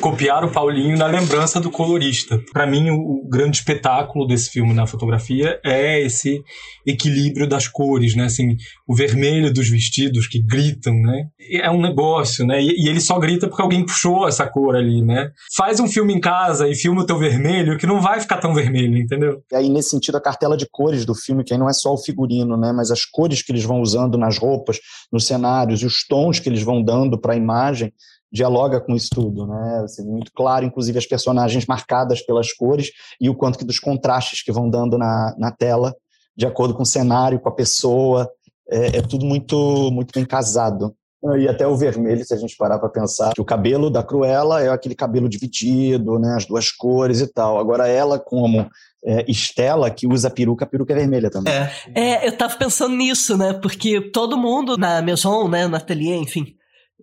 copiar o Paulinho na lembrança do colorista. Para mim, o, grande espetáculo desse filme na fotografia é esse equilíbrio das cores, né? Assim, o vermelho dos vestidos que gritam, né? É um negócio, né? E, e, ele só grita porque alguém puxou essa cor ali, né? Faz um filme em casa e filma o teu vermelho que não vai ficar tão vermelho, entendeu? E aí, nesse sentido, a cartela de cores do filme, que aí não é só o figurino, né? Mas as cores que eles vão usando nas roupas, nos cenários os tons que eles vão dando para a imagem dialoga com isso tudo, né? Assim, muito claro, inclusive as personagens marcadas pelas cores e o quanto que dos contrastes que vão dando na, na tela, de acordo com o cenário, com a pessoa, é, é tudo muito muito bem casado. E até o vermelho, se a gente parar para pensar, que o cabelo da Cruella é aquele cabelo dividido, né, as duas cores e tal. Agora ela como é, Estela, que usa peruca, a peruca é vermelha também. É. é, eu tava pensando nisso, né? Porque todo mundo na Maison, né, no ateliê, enfim,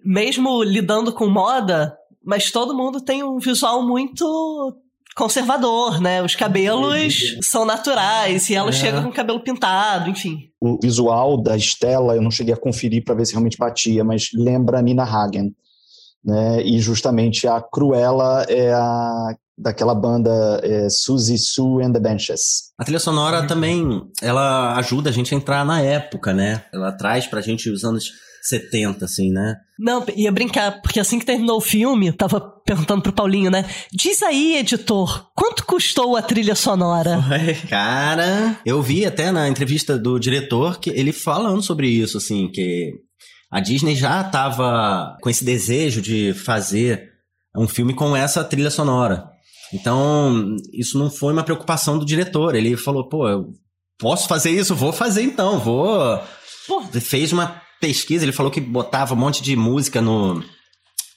mesmo lidando com moda, mas todo mundo tem um visual muito conservador, né? Os cabelos são naturais e ela é. chega com o cabelo pintado, enfim. O visual da Estela eu não cheguei a conferir para ver se realmente batia, mas lembra a Nina Hagen. Né? E justamente a Cruella é a daquela banda é, Suzy Sue and the Benches. A trilha sonora também, ela ajuda a gente a entrar na época, né? Ela traz pra gente os anos 70, assim, né? Não, ia brincar, porque assim que terminou o filme, eu tava perguntando pro Paulinho, né? Diz aí, editor, quanto custou a trilha sonora? cara, eu vi até na entrevista do diretor que ele falando sobre isso, assim, que a Disney já tava com esse desejo de fazer um filme com essa trilha sonora. Então, isso não foi uma preocupação do diretor. Ele falou, pô, eu posso fazer isso? Vou fazer então, vou. Pô. Fez uma pesquisa, ele falou que botava um monte de música no,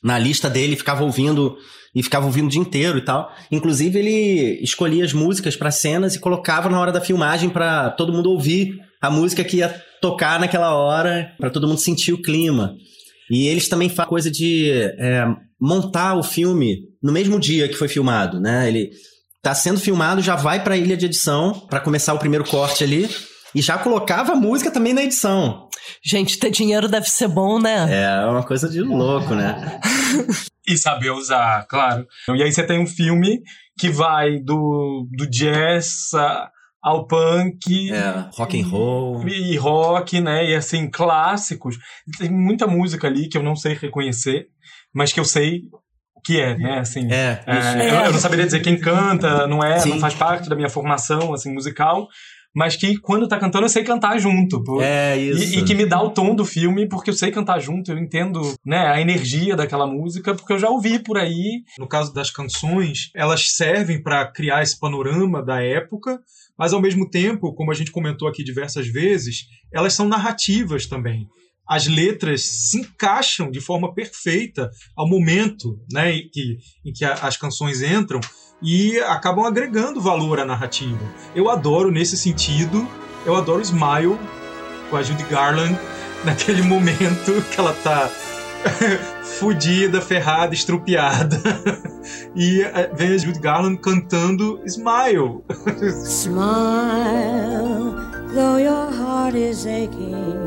na lista dele, ficava ouvindo e ficava ouvindo o dia inteiro e tal. Inclusive, ele escolhia as músicas para cenas e colocava na hora da filmagem para todo mundo ouvir a música que ia tocar naquela hora para todo mundo sentir o clima. E eles também fazem coisa de é, montar o filme no mesmo dia que foi filmado, né? Ele tá sendo filmado, já vai para a ilha de edição para começar o primeiro corte ali e já colocava a música também na edição. Gente, ter dinheiro deve ser bom, né? É uma coisa de louco, né? e saber usar, claro. E aí você tem um filme que vai do, do jazz ao punk. É, rock and roll. E rock, né? E assim, clássicos. Tem muita música ali que eu não sei reconhecer, mas que eu sei o que é, né? Assim, é, é, eu, eu, não saberia dizer quem canta, não é, Sim. não faz parte da minha formação assim musical, mas que quando tá cantando eu sei cantar junto. Pô. É, isso. E, e, que me dá o tom do filme, porque eu sei cantar junto, eu entendo, né, a energia daquela música, porque eu já ouvi por aí. No caso das canções, elas servem para criar esse panorama da época, mas ao mesmo tempo, como a gente comentou aqui diversas vezes, elas são narrativas também as letras se encaixam de forma perfeita ao momento né, em que, em que as canções entram e acabam agregando valor à narrativa. Eu adoro nesse sentido, eu adoro Smile com a Judy Garland naquele momento que ela tá fudida, ferrada, estrupiada. e eh, vem a Judy Garland cantando Smile. Smile, though your heart is aching.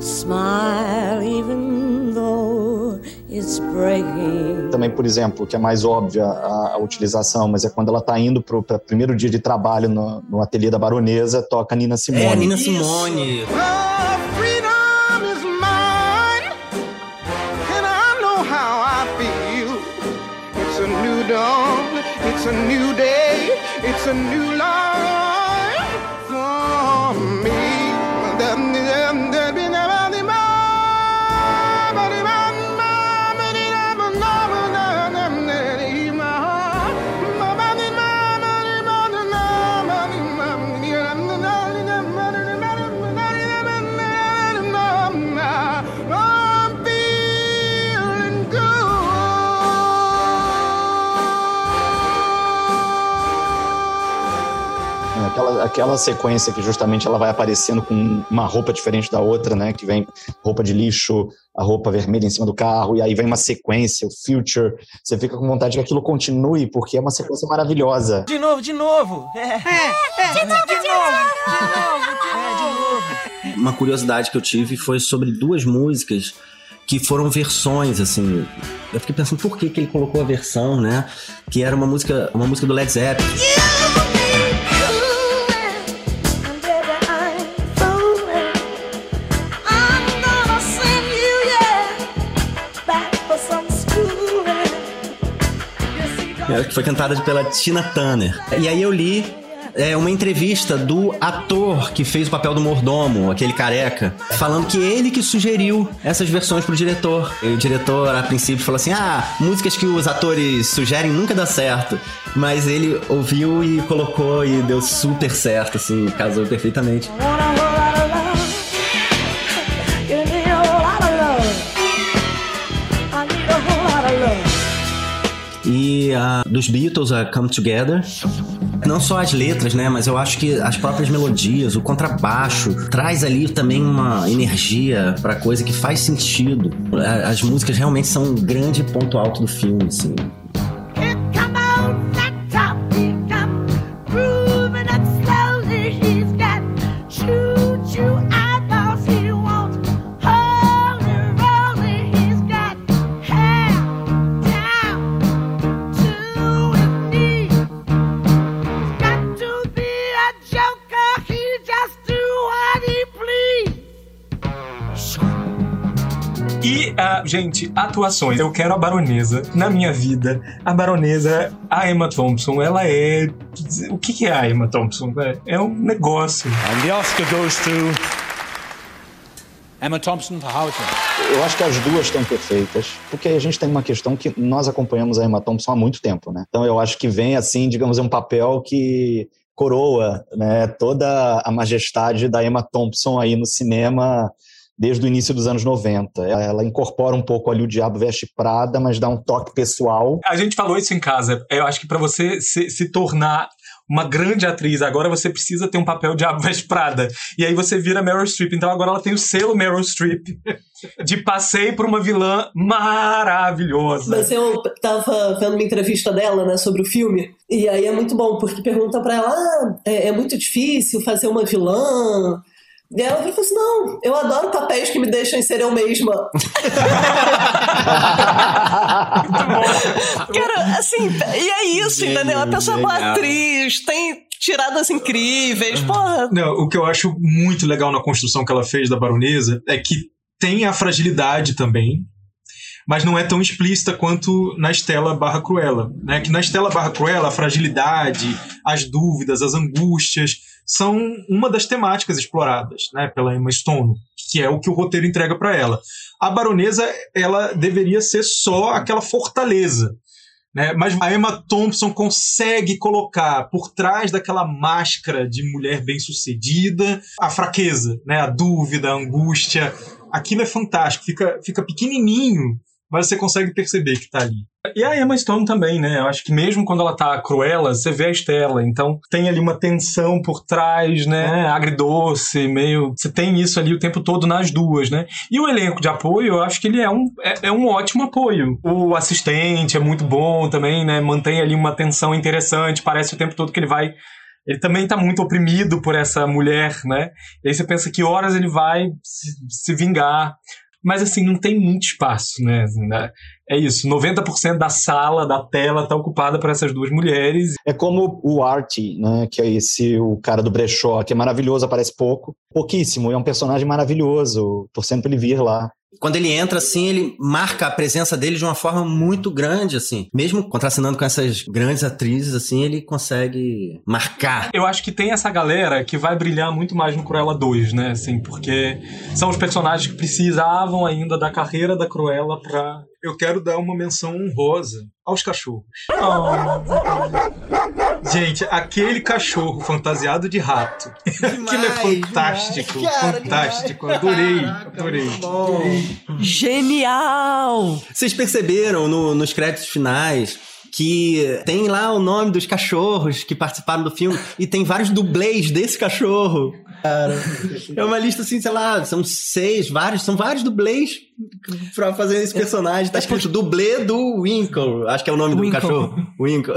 Smile, even though. Também, por exemplo, que é mais óbvia a, a utilização, mas é quando ela está indo para o primeiro dia de trabalho no, no ateliê da baronesa, toca Nina Simone. É, Nina Simone. It's a new day, it's a new life aquela, sequência que justamente ela vai aparecendo com uma roupa diferente da outra, né? Que vem roupa de lixo, a roupa vermelha em cima do carro, e aí vem uma sequência, o future. Você fica com vontade que aquilo continue, porque é uma sequência maravilhosa. De novo, de novo! É, é, é de, novo, de, novo, de novo, é, de novo! Uma curiosidade que eu tive foi sobre duas músicas que foram versões, assim. Eu fiquei pensando por que, que ele colocou a versão, né? Que era uma música, uma música do Led Zeppelin. Yeah! Que foi cantada pela Tina Turner. E aí eu li é, uma entrevista do ator que fez o papel do mordomo, aquele careca, falando que ele que sugeriu essas versões pro diretor. E o diretor, a princípio, falou assim: ah, músicas que os atores sugerem nunca dá certo. Mas ele ouviu e colocou e deu super certo, assim, casou perfeitamente. A dos Beatles, a Come Together. Não só as letras, né? Mas eu acho que as próprias melodias, o contrabaixo, traz ali também uma energia pra coisa que faz sentido. As músicas realmente são um grande ponto alto do filme, assim. Gente, atuações. Eu quero a baronesa na minha vida. A baronesa, a Emma Thompson, ela é. O que, é a Emma Thompson? É, é um negócio. And the Oscar goes to. Emma Thompson for Howard. Eu acho que as duas estão perfeitas, porque a gente tem uma questão que nós acompanhamos a Emma Thompson há muito tempo, né? Então eu acho que vem assim, digamos, um papel que coroa, né, toda a majestade da Emma Thompson aí no cinema desde o início dos anos 90. Ela incorpora um pouco ali o Diabo Veste Prada, mas dá um toque pessoal. A gente falou isso em casa. Eu acho que para você se, se tornar uma grande atriz, agora você precisa ter um papel de Ava Prada. E aí você vira Meryl Streep. Então agora ela tem o selo Meryl Streep de passei por uma vilã maravilhosa. Mas eu tava vendo uma entrevista dela, né, sobre o filme, e aí é muito bom, porque pergunta pra ela: ah, é, é muito difícil fazer uma vilã. E ela falou assim: não, eu adoro papéis que me deixam ser eu mesma. Cara, assim, e é isso, entendeu? A pessoa é boa atriz, tem tiradas incríveis, porra. Não, o que eu acho muito legal na construção que ela fez da baronesa é que tem a fragilidade também, mas não é tão explícita quanto na Estela barra Cruella. Né? Que na Estela barra Cruella, a fragilidade, as dúvidas, as angústias são uma das temáticas exploradas né, pela Emma Stone, que é o que o roteiro entrega para ela. A baronesa, ela deveria ser só aquela fortaleza. Né? Mas a Emma Thompson consegue colocar por trás daquela máscara de mulher bem-sucedida a fraqueza, né? a dúvida, a angústia. Aquilo é fantástico, fica, fica pequenininho mas você consegue perceber que tá ali. E a Emma Stone também, né? Eu acho que mesmo quando ela tá cruela, você vê a Estela. Então tem ali uma tensão por trás, né? Agridoce, meio. Você tem isso ali o tempo todo nas duas, né? E o elenco de apoio, eu acho que ele é um, é, é um ótimo apoio. O assistente é muito bom também, né? Mantém ali uma tensão interessante. Parece o tempo todo que ele vai ele também está muito oprimido por essa mulher, né? E aí você pensa que horas ele vai se, se vingar. Mas assim, não tem muito espaço, né? É isso, 90% da sala, da tela, está ocupada por essas duas mulheres. É como o Artie, né? Que é esse, o cara do brechó, que é maravilhoso, aparece pouco. Pouquíssimo, é um personagem maravilhoso. Torcendo pra ele vir lá. Quando ele entra, assim, ele marca a presença dele de uma forma muito grande, assim. Mesmo contracenando com essas grandes atrizes, assim, ele consegue marcar. Eu acho que tem essa galera que vai brilhar muito mais no Cruella 2, né? Assim, porque são os personagens que precisavam ainda da carreira da Cruella pra... Eu quero dar uma menção honrosa aos cachorros. Oh. Gente, aquele cachorro fantasiado de rato. Demais, Aquilo é fantástico, cara, fantástico. Demais. Adorei, Caraca, adorei. Genial! Vocês perceberam no, nos créditos finais que tem lá o nome dos cachorros que participaram do filme e tem vários dublês desse cachorro. Cara, é uma lista assim, sei lá, são seis, vários, são vários dublês pra fazer esse personagem. Tá escrito dublê do Winkle, acho que é o nome Winkle. do cachorro. Winkle.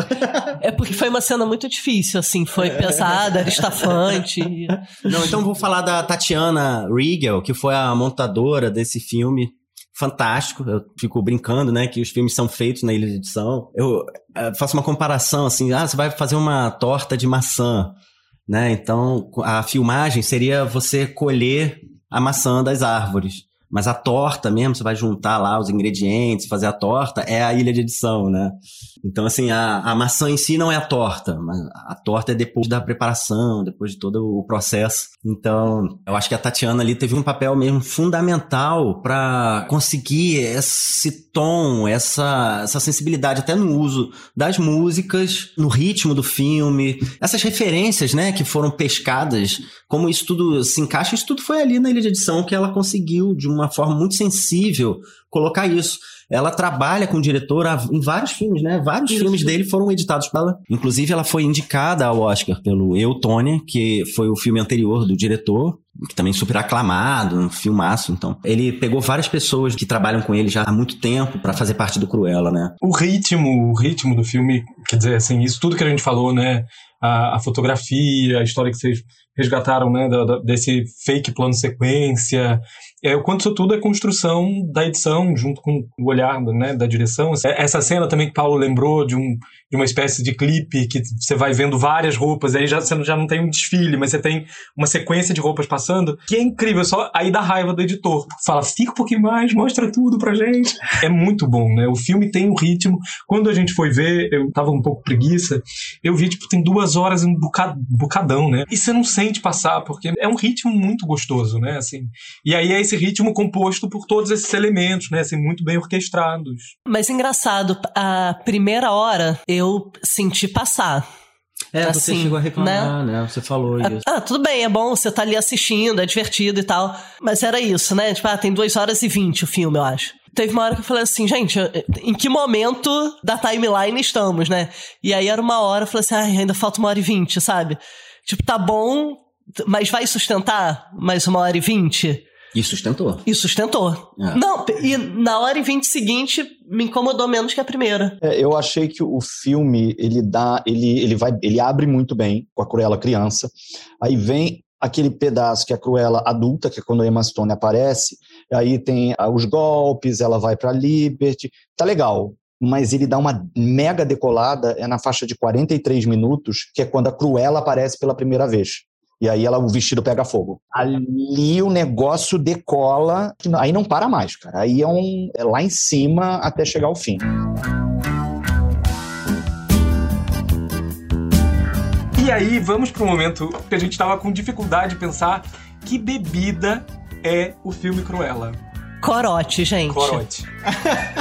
É porque foi uma cena muito difícil, assim, foi pesada, era estafante. Não, então vou falar da Tatiana Riegel, que foi a montadora desse filme fantástico. Eu fico brincando, né, que os filmes são feitos na ilha de edição. Eu, eu faço uma comparação assim, ah, você vai fazer uma torta de maçã, né? Então, a filmagem seria você colher a maçã das árvores. Mas a torta mesmo, você vai juntar lá os ingredientes, fazer a torta, é a ilha de edição, né? Então, assim, a, a maçã em si não é a torta, mas a torta é depois da preparação, depois de todo o processo. Então, eu acho que a Tatiana ali teve um papel mesmo fundamental para conseguir esse tom, essa, essa sensibilidade até no uso das músicas, no ritmo do filme, essas referências, né, que foram pescadas, como isso tudo se encaixa, isso tudo foi ali na ilha de edição que ela conseguiu de uma forma muito sensível colocar isso. Ela trabalha com o diretor em vários filmes, né? Vários Isso. filmes dele foram editados por ela. Inclusive, ela foi indicada ao Oscar pelo Eutônia, que foi o filme anterior do diretor, que também super aclamado, um filmaço. Então, ele pegou várias pessoas que trabalham com ele já há muito tempo para fazer parte do Cruella, né? O ritmo, o ritmo do filme, quer dizer, assim, isso tudo que a gente falou, né? A, a fotografia, a história que vocês resgataram, né? Da, da, desse fake plano sequência, é, o quanto isso tudo é construção da edição, junto com o olhar né, da direção. Essa cena também que Paulo lembrou de, um, de uma espécie de clipe que você vai vendo várias roupas, aí já, você já não tem um desfile, mas você tem uma sequência de roupas passando, que é incrível, só aí dá raiva do editor. Fala, fica um pouquinho mais, mostra tudo pra gente. É muito bom, né? O filme tem um ritmo. Quando a gente foi ver, eu tava um pouco preguiça, eu vi, tipo, tem duas horas um bocadão, né? E você não sente passar, porque é um ritmo muito gostoso, né? Assim, e aí é esse ritmo composto por todos esses elementos, né? Assim, muito bem orquestrados. Mas engraçado, a primeira hora eu senti passar. É, assim, você chegou a reclamar, né? né? Você falou ah, isso. Ah, tudo bem, é bom, você tá ali assistindo, é divertido e tal. Mas era isso, né? Tipo, ah, tem duas horas e vinte o filme, eu acho. Teve uma hora que eu falei assim, gente, em que momento da timeline estamos, né? E aí era uma hora, eu falei assim, ai, ainda falta uma hora e vinte, sabe? Tipo, tá bom, mas vai sustentar mais uma hora e vinte? E sustentou. E sustentou. É. Não, e na hora e vinte seguinte me incomodou menos que a primeira. É, eu achei que o filme ele dá, ele, ele vai, ele abre muito bem com a Cruella criança. Aí vem aquele pedaço que é a Cruella adulta, que é quando a Emma Stone aparece. Aí tem ah, os golpes, ela vai para Liberty. Tá legal. Mas ele dá uma mega decolada, é na faixa de 43 minutos, que é quando a Cruella aparece pela primeira vez. E aí ela, o vestido pega fogo. Ali o negócio decola, aí não para mais, cara. Aí é, um, é lá em cima até chegar ao fim. E aí, vamos pro momento que a gente tava com dificuldade de pensar que bebida é o filme Cruella. Corote, gente. Corote.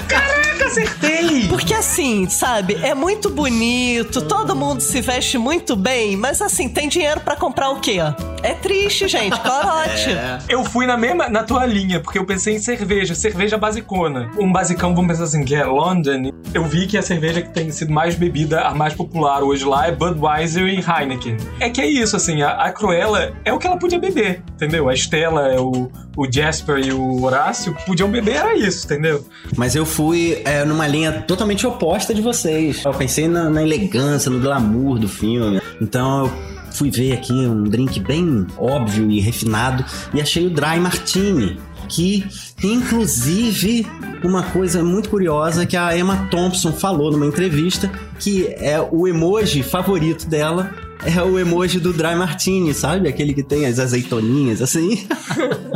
Caraca, acertei! Porque assim, sabe, é muito bonito, todo mundo se veste muito bem, mas assim, tem dinheiro pra comprar o quê? É triste, gente, corote. Eu fui na mesma, na tua linha, porque eu pensei em cerveja, cerveja basicona. Um basicão, vamos pensar assim, que é London. Eu vi que a cerveja que tem sido mais bebida, a mais popular hoje lá é Budweiser e Heineken. É que é isso, assim, a, a Cruella é o que ela podia beber, entendeu? A Estela, o, o Jasper e o Horácio podiam beber, era isso, entendeu? Mas eu fui é, numa linha totalmente oposta de vocês. Eu pensei na, na elegância, no glamour do filme. Então eu fui ver aqui um drink bem óbvio e refinado e achei o Dry Martini. Que tem inclusive uma coisa muito curiosa que a Emma Thompson falou numa entrevista, que é o emoji favorito dela. É o emoji do Dry Martini, sabe? Aquele que tem as azeitoninhas, assim.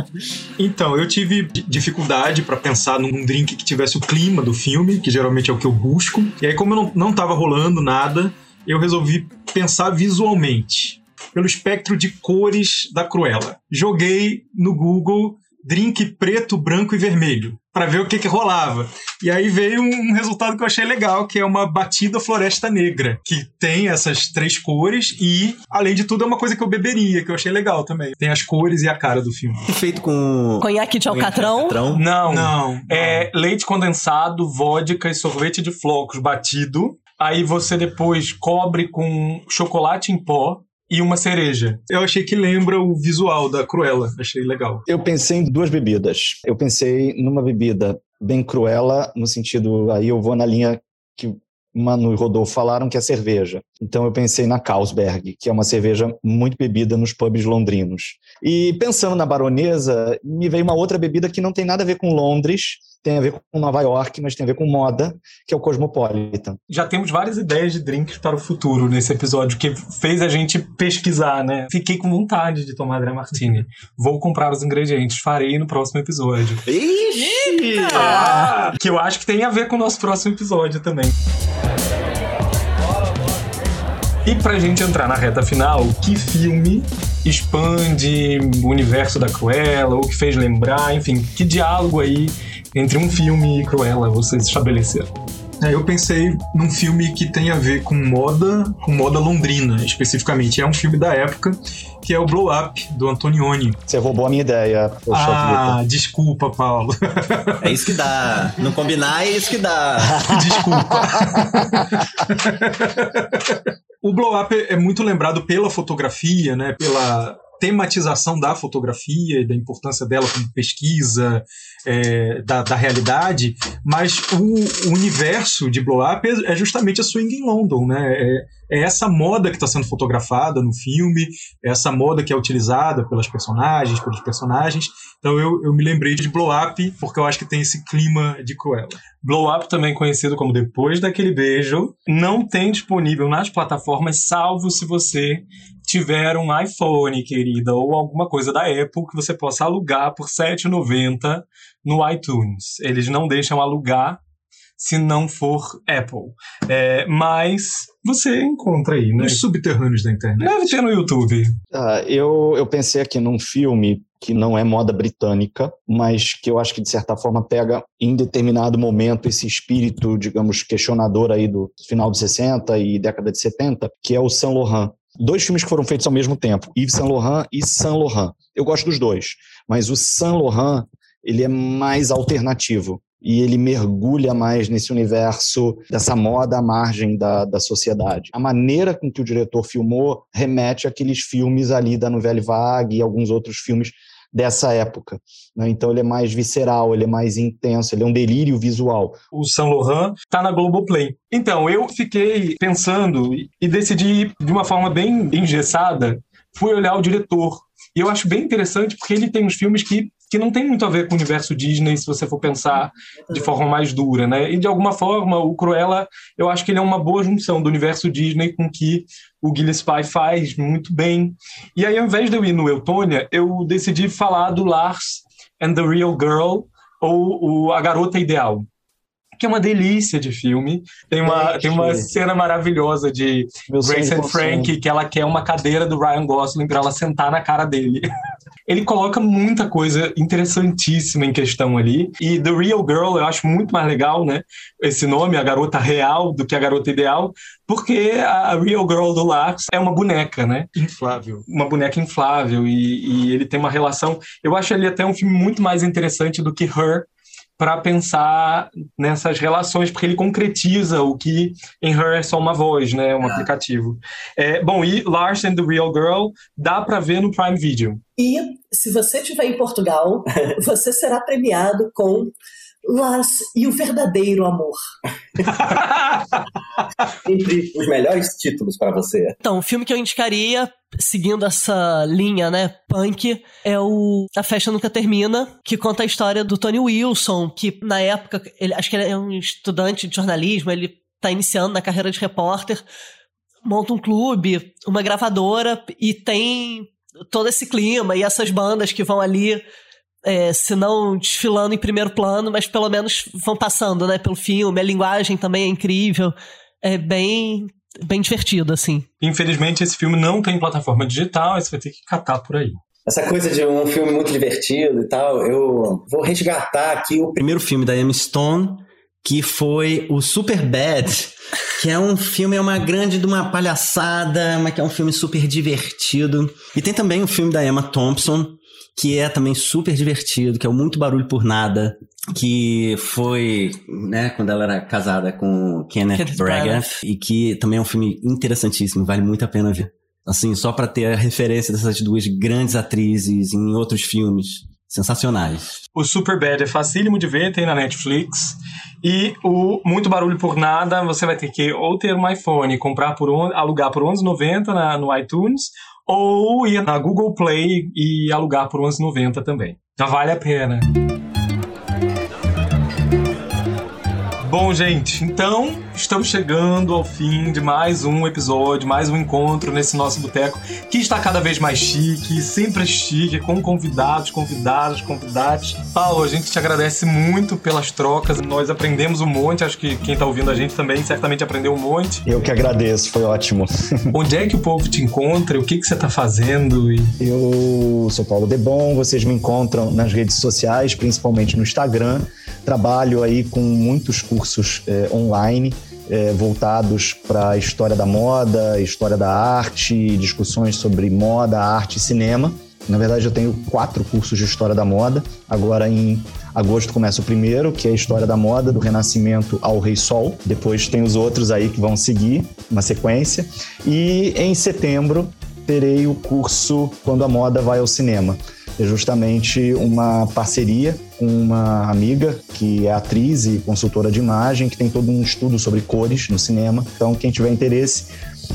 Então, eu tive di- dificuldade pra pensar num drink que tivesse o clima do filme, que geralmente é o que eu busco. E aí, como eu não, não tava rolando nada, eu resolvi pensar visualmente, pelo espectro de cores da Cruella. Joguei no Google drink preto, branco e vermelho, pra ver o que que rolava. E aí veio um resultado que eu achei legal, que é uma batida floresta negra, que tem essas três cores e, além de tudo, é uma coisa que eu beberia, que eu achei legal também. Tem as cores e a cara do filme. Feito com Conhaque de alcatrão. Não. Não. É leite condensado, vodka e sorvete de flocos batido. Aí você depois cobre com chocolate em pó e uma cereja. Eu achei que lembra o visual da Cruella. Achei legal. Eu pensei em duas bebidas. Eu pensei numa bebida bem cruela, no sentido, aí eu vou na linha que Manu e Rodolfo falaram, que é cerveja. Então eu pensei na Carlsberg, que é uma cerveja muito bebida nos pubs londrinos. E pensando na baronesa, me veio uma outra bebida que não tem nada a ver com Londres, tem a ver com Nova York, mas tem a ver com moda, que é o Cosmopolitan. Já temos várias ideias de drinks para o futuro nesse episódio, que fez a gente pesquisar, né? Fiquei com vontade de tomar Dry Martini. Vou comprar os ingredientes, farei no próximo episódio. Ixi! Ah, que eu acho que tem a ver com o nosso próximo episódio também. E pra gente entrar na reta final, que filme expande o universo da Cruella, ou que fez lembrar, enfim, que diálogo aí entre um filme e Cruella vocês estabeleceram? É, eu pensei num filme que tem a ver com moda, com moda londrina, especificamente. É um filme da época, que é o Blow Up, do Antonioni. Você roubou a minha ideia, poxa Ah, vida. desculpa, Paulo. É isso que dá. Não combinar é isso que dá. O Blow Up é muito lembrado pela fotografia, né? Pela tematização da fotografia e da importância dela como pesquisa é, da, da realidade, mas o, o universo de Blow Up é, é justamente a swing em London, né? É, é essa moda que está sendo fotografada no filme, é essa moda que é utilizada pelas personagens, pelos personagens. Então eu, eu me lembrei de Blow Up porque eu acho que tem esse clima de Cruella. Blow Up, também conhecido como Depois daquele Beijo, não tem disponível nas plataformas, salvo se você tiver um iPhone, querida, ou alguma coisa da Apple que você possa alugar por R$ 7,90 no iTunes. Eles não deixam alugar se não for Apple. É, mas você encontra aí, né? Nos subterrâneos da internet. Deve ter no YouTube. Ah, eu, eu pensei aqui num filme que não é moda britânica, mas que eu acho que de certa forma pega em determinado momento esse espírito, digamos, questionador aí do final dos 60 e década de 70, que é o Saint Laurent. Dois filmes que foram feitos ao mesmo tempo, Yves Saint Laurent e Saint Laurent. Eu gosto dos dois, mas o Saint Laurent ele é mais alternativo. e ele mergulha mais nesse universo dessa moda à margem da, da sociedade. A maneira com que o diretor filmou remete àqueles filmes ali da Nouvelle Vague e alguns outros filmes dessa época. Né? Então ele é mais visceral, ele é mais intenso, ele é um delírio visual. O Saint Laurent está na Globoplay. Então eu fiquei pensando e decidi de uma forma bem engessada, fui olhar o diretor. E eu acho bem interessante porque ele tem uns filmes que que não tem muito a ver com o universo Disney, se você for pensar de forma mais dura, né? E de alguma forma, o Cruella, eu acho que ele é uma boa junção do universo Disney com que o Gillespie faz muito bem. E aí, ao invés de eu ir no Eutônia, eu decidi falar do Lars and the Real Girl, ou o A Garota Ideal que é uma delícia de filme. Tem uma, tem uma cena maravilhosa de Meu Grace and Frank, que ela quer uma cadeira do Ryan Gosling para ela sentar na cara dele. ele coloca muita coisa interessantíssima em questão ali. E The Real Girl eu acho muito mais legal, né? Esse nome, a garota real, do que a garota ideal, porque a Real Girl do Lars é uma boneca, né? Inflável. Uma boneca inflável. E, e ele tem uma relação. Eu acho ele até um filme muito mais interessante do que Her, para pensar nessas relações, porque ele concretiza o que em Her é só uma voz, né, um ah. aplicativo. É, bom, e Lars and the Real Girl dá para ver no Prime Video. E se você estiver em Portugal, você será premiado com Lars e o verdadeiro amor. Entre os melhores títulos para você. Então, o filme que eu indicaria, seguindo essa linha, né, punk, é o A Festa Nunca Termina, que conta a história do Tony Wilson, que na época, ele, acho que ele é um estudante de jornalismo, ele tá iniciando na carreira de repórter, monta um clube, uma gravadora e tem todo esse clima e essas bandas que vão ali é, se não desfilando em primeiro plano, mas pelo menos vão passando, né, pelo filme. A linguagem também é incrível. É bem bem divertido, assim. Infelizmente, esse filme não tem plataforma digital, você vai ter que catar por aí. Essa coisa de um filme muito divertido e tal, eu vou resgatar aqui o primeiro filme da Emma Stone, que foi o Super Bad, que é um filme, é uma grande de uma palhaçada, mas que é um filme super divertido. E tem também o filme da Emma Thompson, que é também super divertido, que é o Muito Barulho por Nada, que foi, né, quando ela era casada com Kenneth, Kenneth Branagh, e que também é um filme interessantíssimo, vale muito a pena ver. Assim, só para ter a referência dessas duas grandes atrizes em outros filmes sensacionais. O Superbad é facílimo de ver, tem na Netflix. E o Muito Barulho por Nada, você vai ter que ou ter um iPhone, comprar por alugar por 11,90 no iTunes, ou ir na Google Play e alugar por 11,90 também. Já vale a pena. Bom, gente, então estamos chegando ao fim de mais um episódio, mais um encontro nesse nosso boteco, que está cada vez mais chique, sempre chique, com convidados, convidadas, convidados. Paulo, a gente te agradece muito pelas trocas, nós aprendemos um monte, acho que quem está ouvindo a gente também certamente aprendeu um monte. Eu que agradeço, foi ótimo. Onde é que o povo te encontra? O que, que você está fazendo? E... Eu sou Paulo Debon, vocês me encontram nas redes sociais, principalmente no Instagram. Trabalho aí com muitos cursos é, online é, voltados para a história da moda, história da arte, discussões sobre moda, arte e cinema. Na verdade, eu tenho quatro cursos de história da moda. Agora, em agosto, começa o primeiro, que é a história da moda, do Renascimento ao Rei Sol. Depois, tem os outros aí que vão seguir, uma sequência. E em setembro, terei o curso Quando a Moda Vai ao Cinema é justamente uma parceria com uma amiga que é atriz e consultora de imagem, que tem todo um estudo sobre cores no cinema. Então, quem tiver interesse,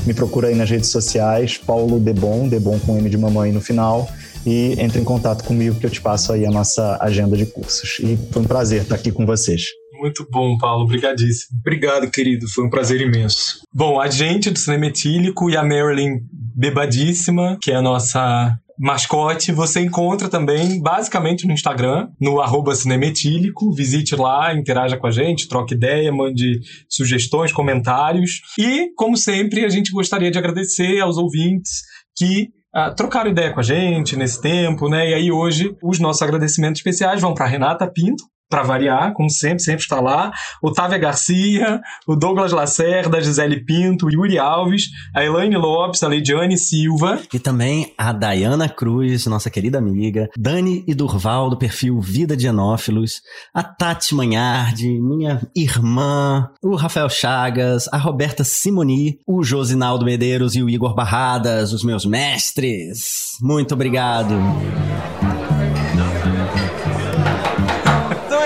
me procura aí nas redes sociais, Paulo Debon, Debon com M de mamãe no final, e entre em contato comigo que eu te passo aí a nossa agenda de cursos. E foi um prazer estar aqui com vocês. Muito bom, Paulo. Obrigadíssimo. Obrigado, querido. Foi um prazer imenso. Bom, a gente do Cinema Etílico e a Marilyn Bebadíssima, que é a nossa mascote, você encontra também basicamente no Instagram, no arroba cinemetílico. Visite lá, interaja com a gente, troque ideia, mande sugestões, comentários. E, como sempre, a gente gostaria de agradecer aos ouvintes que uh, trocaram ideia com a gente nesse tempo, né? E aí hoje os nossos agradecimentos especiais vão para Renata Pinto, para variar, como sempre, sempre está lá. O Garcia, o Douglas Lacerda, a Gisele Pinto, o Yuri Alves, a Elaine Lopes, a Leidiane Silva. E também a Dayana Cruz, nossa querida amiga, Dani e Durval, do perfil Vida de Enófilos, a Tati Manhardi, minha irmã, o Rafael Chagas, a Roberta Simoni, o Josinaldo Medeiros e o Igor Barradas, os meus mestres. Muito obrigado.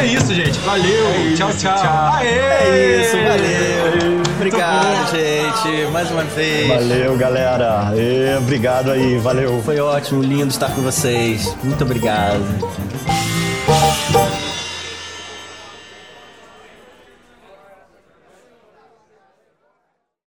É isso, gente. Valeu. tchau, tchau. Aê! É isso, valeu. Obrigado, gente. Mais uma vez. Valeu, galera. E, obrigado aí, valeu. Foi ótimo, lindo estar com vocês. Muito obrigado.